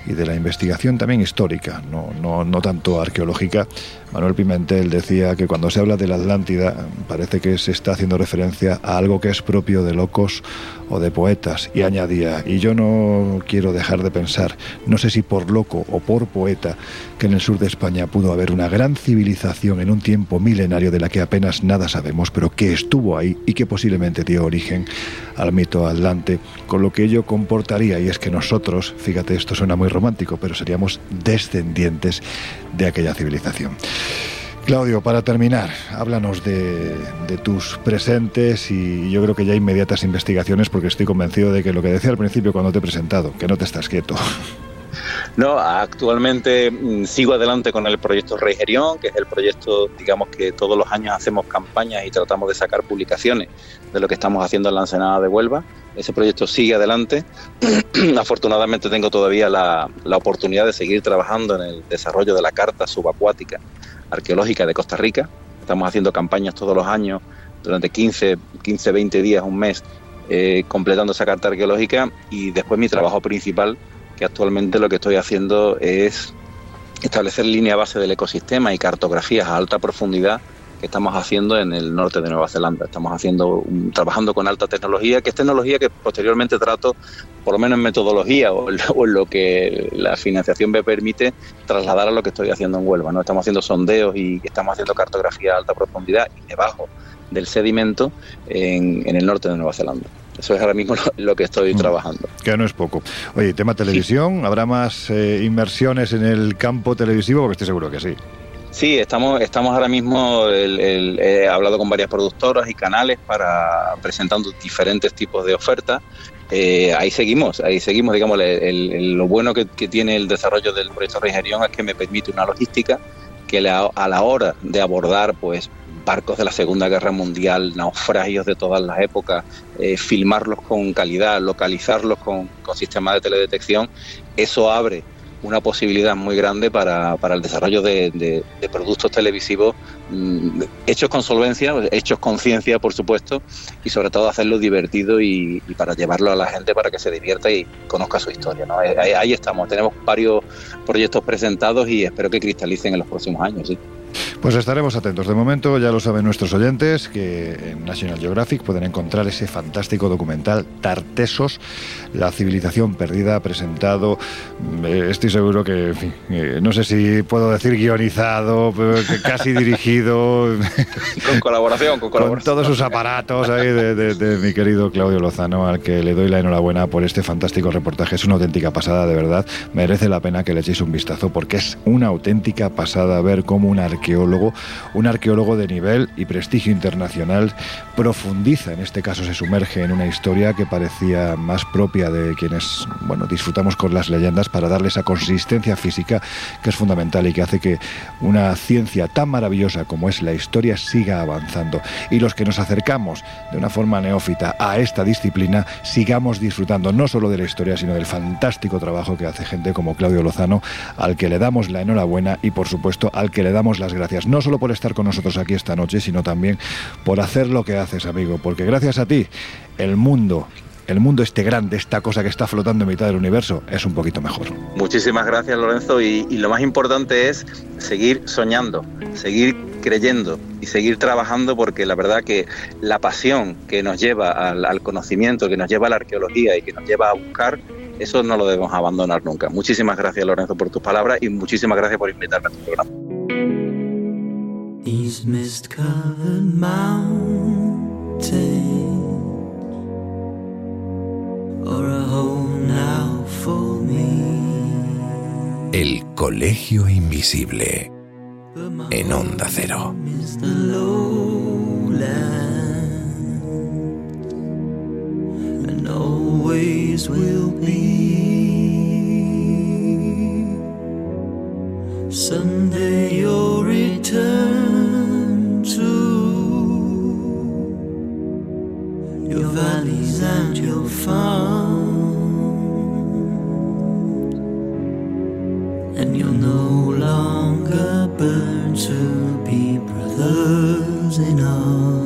y de la investigación también histórica, no, no, no tanto arqueológica. Manuel Pimentel decía que cuando se habla de la Atlántida parece que se está haciendo referencia a algo que es propio de locos o de poetas. Y añadía, y yo no quiero dejar de pensar, no sé si por loco o por poeta, que en el sur de España pudo haber una gran civilización en un tiempo milenario de la que apenas nada sabemos, pero que estuvo ahí y que posiblemente dio origen al mito atlante, con lo que ello comportaría, y es que nosotros, fíjate, esto suena muy romántico, pero seríamos descendientes de aquella civilización. Claudio, para terminar, háblanos de, de, tus presentes y yo creo que ya inmediatas investigaciones, porque estoy convencido de que lo que decía al principio cuando te he presentado, que no te estás quieto. [laughs] No, actualmente mm, sigo adelante con el proyecto Rey Gerión, que es el proyecto, digamos que todos los años hacemos campañas y tratamos de sacar publicaciones de lo que estamos haciendo en la Ensenada de Huelva. Ese proyecto sigue adelante. [clears throat] Afortunadamente tengo todavía la, la oportunidad de seguir trabajando en el desarrollo de la Carta Subacuática Arqueológica de Costa Rica. Estamos haciendo campañas todos los años durante 15, 15 20 días, un mes, eh, completando esa carta arqueológica y después mi trabajo principal que actualmente lo que estoy haciendo es establecer línea base del ecosistema y cartografías a alta profundidad que estamos haciendo en el norte de Nueva Zelanda. Estamos haciendo un- trabajando con alta tecnología, que es tecnología que posteriormente trato, por lo menos en metodología o, en lo- o en lo que la financiación me permite, trasladar a lo que estoy haciendo en Huelva. ¿no? Estamos haciendo sondeos y estamos haciendo cartografía a alta profundidad y debajo del sedimento en, en el norte de Nueva Zelanda. Eso es ahora mismo lo, lo que estoy trabajando. Que no es poco. Oye, tema televisión, ¿habrá más eh, inversiones en el campo televisivo? Porque estoy seguro que sí. Sí, estamos, estamos ahora mismo, el- he hablado con varias productoras y canales para presentando diferentes tipos de ofertas. Eh, ahí seguimos, ahí seguimos, digamos, el- lo bueno que, que tiene el desarrollo del proyecto Rey Gerión es que me permite una logística que la- a la hora de abordar, pues, barcos de la Segunda Guerra Mundial, naufragios de todas las épocas, eh, filmarlos con calidad, localizarlos con, con sistemas de teledetección, eso abre una posibilidad muy grande para, para el desarrollo de, de- de productos televisivos mm, hechos con solvencia, hechos con ciencia, por supuesto, y sobre todo hacerlo divertido y, y para llevarlo a la gente para que se divierta y conozca su historia. ¿no? Eh, Ahí, ahí estamos, tenemos varios proyectos presentados y espero que cristalicen en los próximos años. ¿sí? Pues estaremos atentos. De momento ya lo saben nuestros oyentes que en National Geographic pueden encontrar ese fantástico documental Tartesos, la civilización perdida, presentado, eh, estoy seguro que, en fin, eh, no sé si puedo decir guionizado, pero que casi dirigido, [laughs] Con colaboración, con con colaboración. todos sus aparatos ahí de, de- de mi querido Claudio Lozano, al que le doy la enhorabuena por este fantástico reportaje. Es una auténtica pasada, de verdad. Merece la pena que le echéis un vistazo porque es una auténtica pasada ver cómo un un arqueólogo de nivel y prestigio internacional, profundiza, en este caso se sumerge en una historia que parecía más propia de quienes, bueno, disfrutamos con las leyendas para darle esa consistencia física que es fundamental y que hace que una ciencia tan maravillosa como es la historia siga avanzando. Y los que nos acercamos de una forma neófita a esta disciplina, sigamos disfrutando no solo de la historia, sino del fantástico trabajo que hace gente como Claudio Lozano, al que le damos la enhorabuena y por supuesto al que le damos las gracias, no solo por estar con nosotros aquí esta noche, sino también por hacer lo que haces, amigo, porque gracias a ti el mundo, el mundo este grande, esta cosa que está flotando en mitad del universo, es un poquito mejor. Muchísimas gracias, Lorenzo. Y, lo más importante es seguir soñando, seguir creyendo y seguir trabajando porque la verdad que la pasión que nos lleva al, al conocimiento, que nos lleva a la arqueología y que nos lleva a buscar, eso no lo debemos abandonar nunca. Muchísimas gracias, Lorenzo, por tus palabras y muchísimas gracias por invitarme a tu programa. These mist covered mountains are a home now for me. El Colegio Invisible en Onda Cero. Always will be. Someday you'll return your valleys and your farms, and you'll no longer burn to be brothers in arms.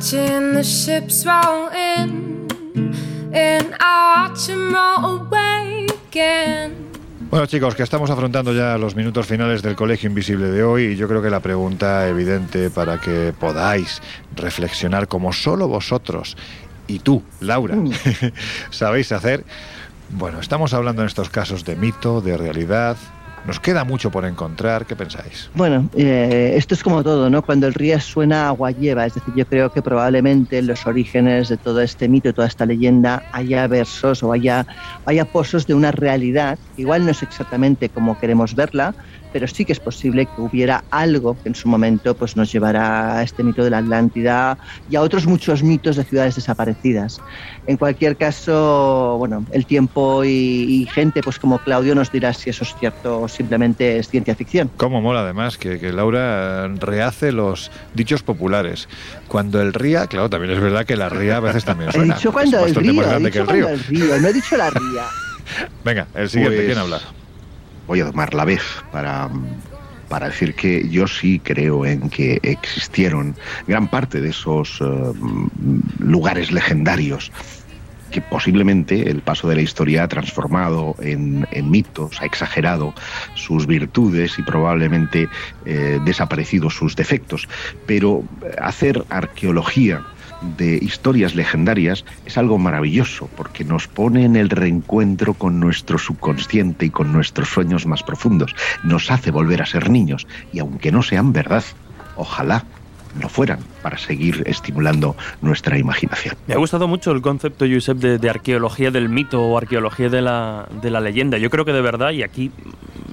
Watching the ships roll in, and I watch roll away again. Bueno chicos, que estamos afrontando ya los minutos finales del Colegio Invisible de hoy y yo creo que la pregunta evidente para que podáis reflexionar como solo vosotros y tú, Laura, [laughs] sabéis hacer, bueno, estamos hablando en estos casos de mito, de realidad, nos queda mucho por encontrar, ¿qué pensáis? Bueno, eh, esto es como todo, ¿no? Cuando el río suena, agua lleva. Es decir, yo creo que probablemente en los orígenes de todo este mito, toda esta leyenda, haya versos o haya, haya pozos de una realidad. Igual no es exactamente como queremos verla, pero sí que es posible que hubiera algo que en su momento pues, nos llevara a este mito de la Atlántida y a otros muchos mitos de ciudades desaparecidas. En cualquier caso, bueno, el tiempo y, gente pues como Claudio nos dirá si eso es cierto simplemente es ciencia ficción. Cómo mola además que, que Laura eh, rehace los dichos populares. Cuando el ría, claro, también es verdad que la ría a veces también [laughs] He suena. dicho es cuando el más he dicho el cuando río. el río, no he dicho la ría. [laughs] Venga, el siguiente, Pues- ¿quién habla? voy a tomar la vez para, para decir que yo sí creo en que existieron gran parte de esos eh, lugares legendarios que posiblemente el paso de la historia ha transformado en, mitos, ha exagerado sus virtudes y probablemente eh, desaparecido sus defectos. Pero eh, hacer arqueología de historias legendarias es algo maravilloso porque nos pone en el reencuentro con nuestro subconsciente y con nuestros sueños más profundos. Nos hace volver a ser niños y aunque no sean verdad, ojalá no fueran para seguir estimulando nuestra imaginación. Me ha gustado mucho el concepto, Josep, de, arqueología del mito o arqueología de la, de la leyenda. Yo creo que de verdad, y aquí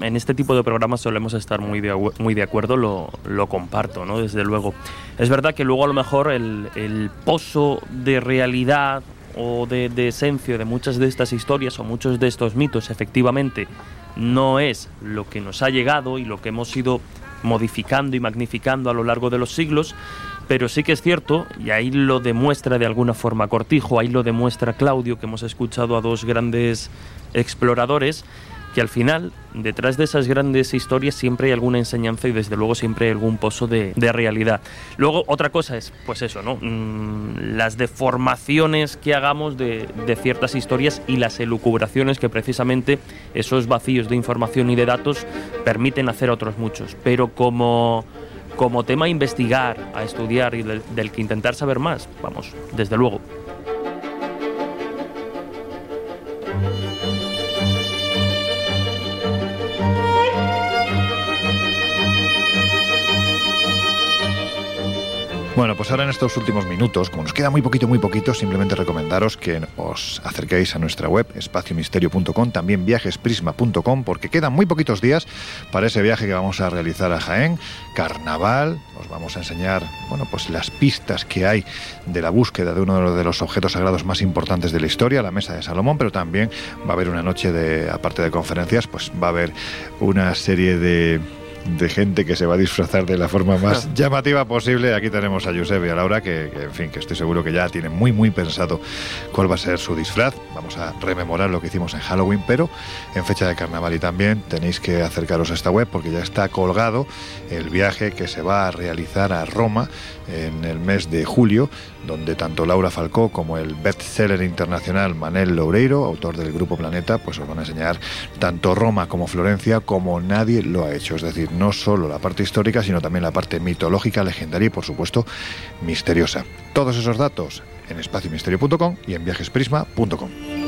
en este tipo de programas solemos estar muy de, muy de acuerdo, lo, lo comparto, ¿no? Desde luego. Es verdad que luego a lo mejor el, el pozo de realidad o de, de esencia de muchas de estas historias o muchos de estos mitos, efectivamente, no es lo que nos ha llegado y lo que hemos ido modificando y magnificando a lo largo de los siglos, pero sí que es cierto, y ahí lo demuestra de alguna forma Cortijo, ahí lo demuestra Claudio, que hemos escuchado a dos grandes exploradores, que al final, detrás de esas grandes historias siempre hay alguna enseñanza y desde luego siempre hay algún pozo de, realidad. Luego, otra cosa es, pues eso, ¿no? Mm, las deformaciones que hagamos de, ciertas historias y las elucubraciones que precisamente esos vacíos de información y de datos permiten hacer a otros muchos. Pero como como tema a investigar, a estudiar y del que intentar saber más, vamos, desde luego. Bueno, pues ahora en estos últimos minutos, como nos queda muy poquito, muy poquito, simplemente recomendaros que os acerquéis a nuestra web, espaciomisterio.com, también viajesprisma.com, porque quedan muy poquitos días para ese viaje que vamos a realizar a Jaén, carnaval, os vamos a enseñar, bueno, pues las pistas que hay de la búsqueda de uno de los objetos sagrados más importantes de la historia, la mesa de Salomón, pero también va a haber una noche de, aparte de conferencias, pues va a haber una serie de de gente que se va a disfrazar de la forma más llamativa posible. Aquí tenemos a Josep y a Laura, que, que, en fin, que estoy seguro que ya tienen muy, muy pensado cuál va a ser su disfraz. Vamos a rememorar lo que hicimos en Halloween, pero en fecha de carnaval. Y también tenéis que acercaros a esta web porque ya está colgado el viaje que se va a realizar a Roma en el mes de julio, donde tanto Laura Falcó como el bestseller internacional Manel Loureiro, autor del Grupo Planeta, pues os van a enseñar tanto Roma como Florencia como nadie lo ha hecho. Es decir, no solo la parte histórica, sino también la parte mitológica, legendaria y, por supuesto, misteriosa. Todos esos datos en espaciomisterio.com y en viajesprisma.com.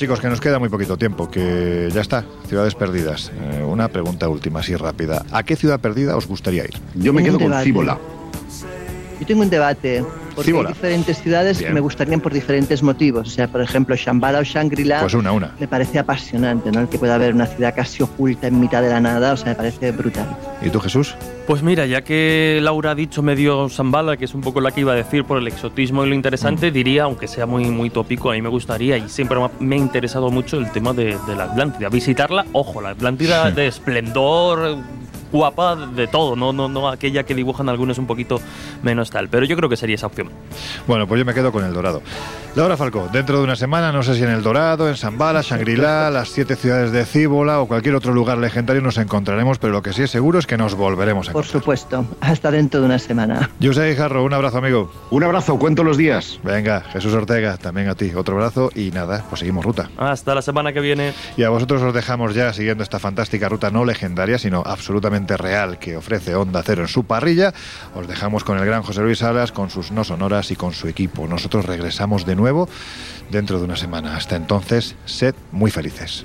Chicos, que nos queda muy poquito tiempo, que ya está, ciudades perdidas. Eh, una pregunta última, así rápida. ¿A qué ciudad perdida os gustaría ir? Yo me quedo con. Cíbola. Yo tengo un debate, porque hay diferentes ciudades Bien. que me gustarían por diferentes motivos. O sea, por ejemplo, Shambhala o Shangri-La Pues una, una. me parece apasionante, ¿no? El que pueda haber una ciudad casi oculta en mitad de la nada, o sea, me parece brutal. ¿Y tú, Jesús? Pues mira, ya que Laura ha dicho medio Zambala, que es un poco la que iba a decir por el exotismo y lo interesante, diría, aunque sea muy, muy tópico, a mí me gustaría y siempre me ha- me ha interesado mucho el tema de, de la Atlántida. Visitarla, ojo, la Atlántida de esplendor, guapa, de todo, no, no, no aquella que dibujan algunos un poquito menos tal. Pero yo creo que sería esa opción. Bueno, pues yo me quedo con el Dorado. Laura Falcó, dentro de una semana, no sé si en el Dorado, en Zambala, Shangri-La, [laughs] las siete ciudades de Cíbola o cualquier otro lugar legendario nos encontraremos, pero lo que sí es seguro es que nos volveremos a Por encontrar. supuesto, hasta dentro de una semana. José Guijarro, un abrazo, amigo. Un abrazo, cuento los días. Venga, Jesús Ortega, también a ti, otro abrazo y nada, pues seguimos ruta. Hasta la semana que viene. Y a vosotros os dejamos ya siguiendo esta fantástica ruta no legendaria, sino absolutamente real que ofrece Onda Cero en su parrilla. Os dejamos con el gran José Luis Salas, con sus no sonoras y con su equipo. Nosotros regresamos de nuevo dentro de una semana. Hasta entonces, sed muy felices.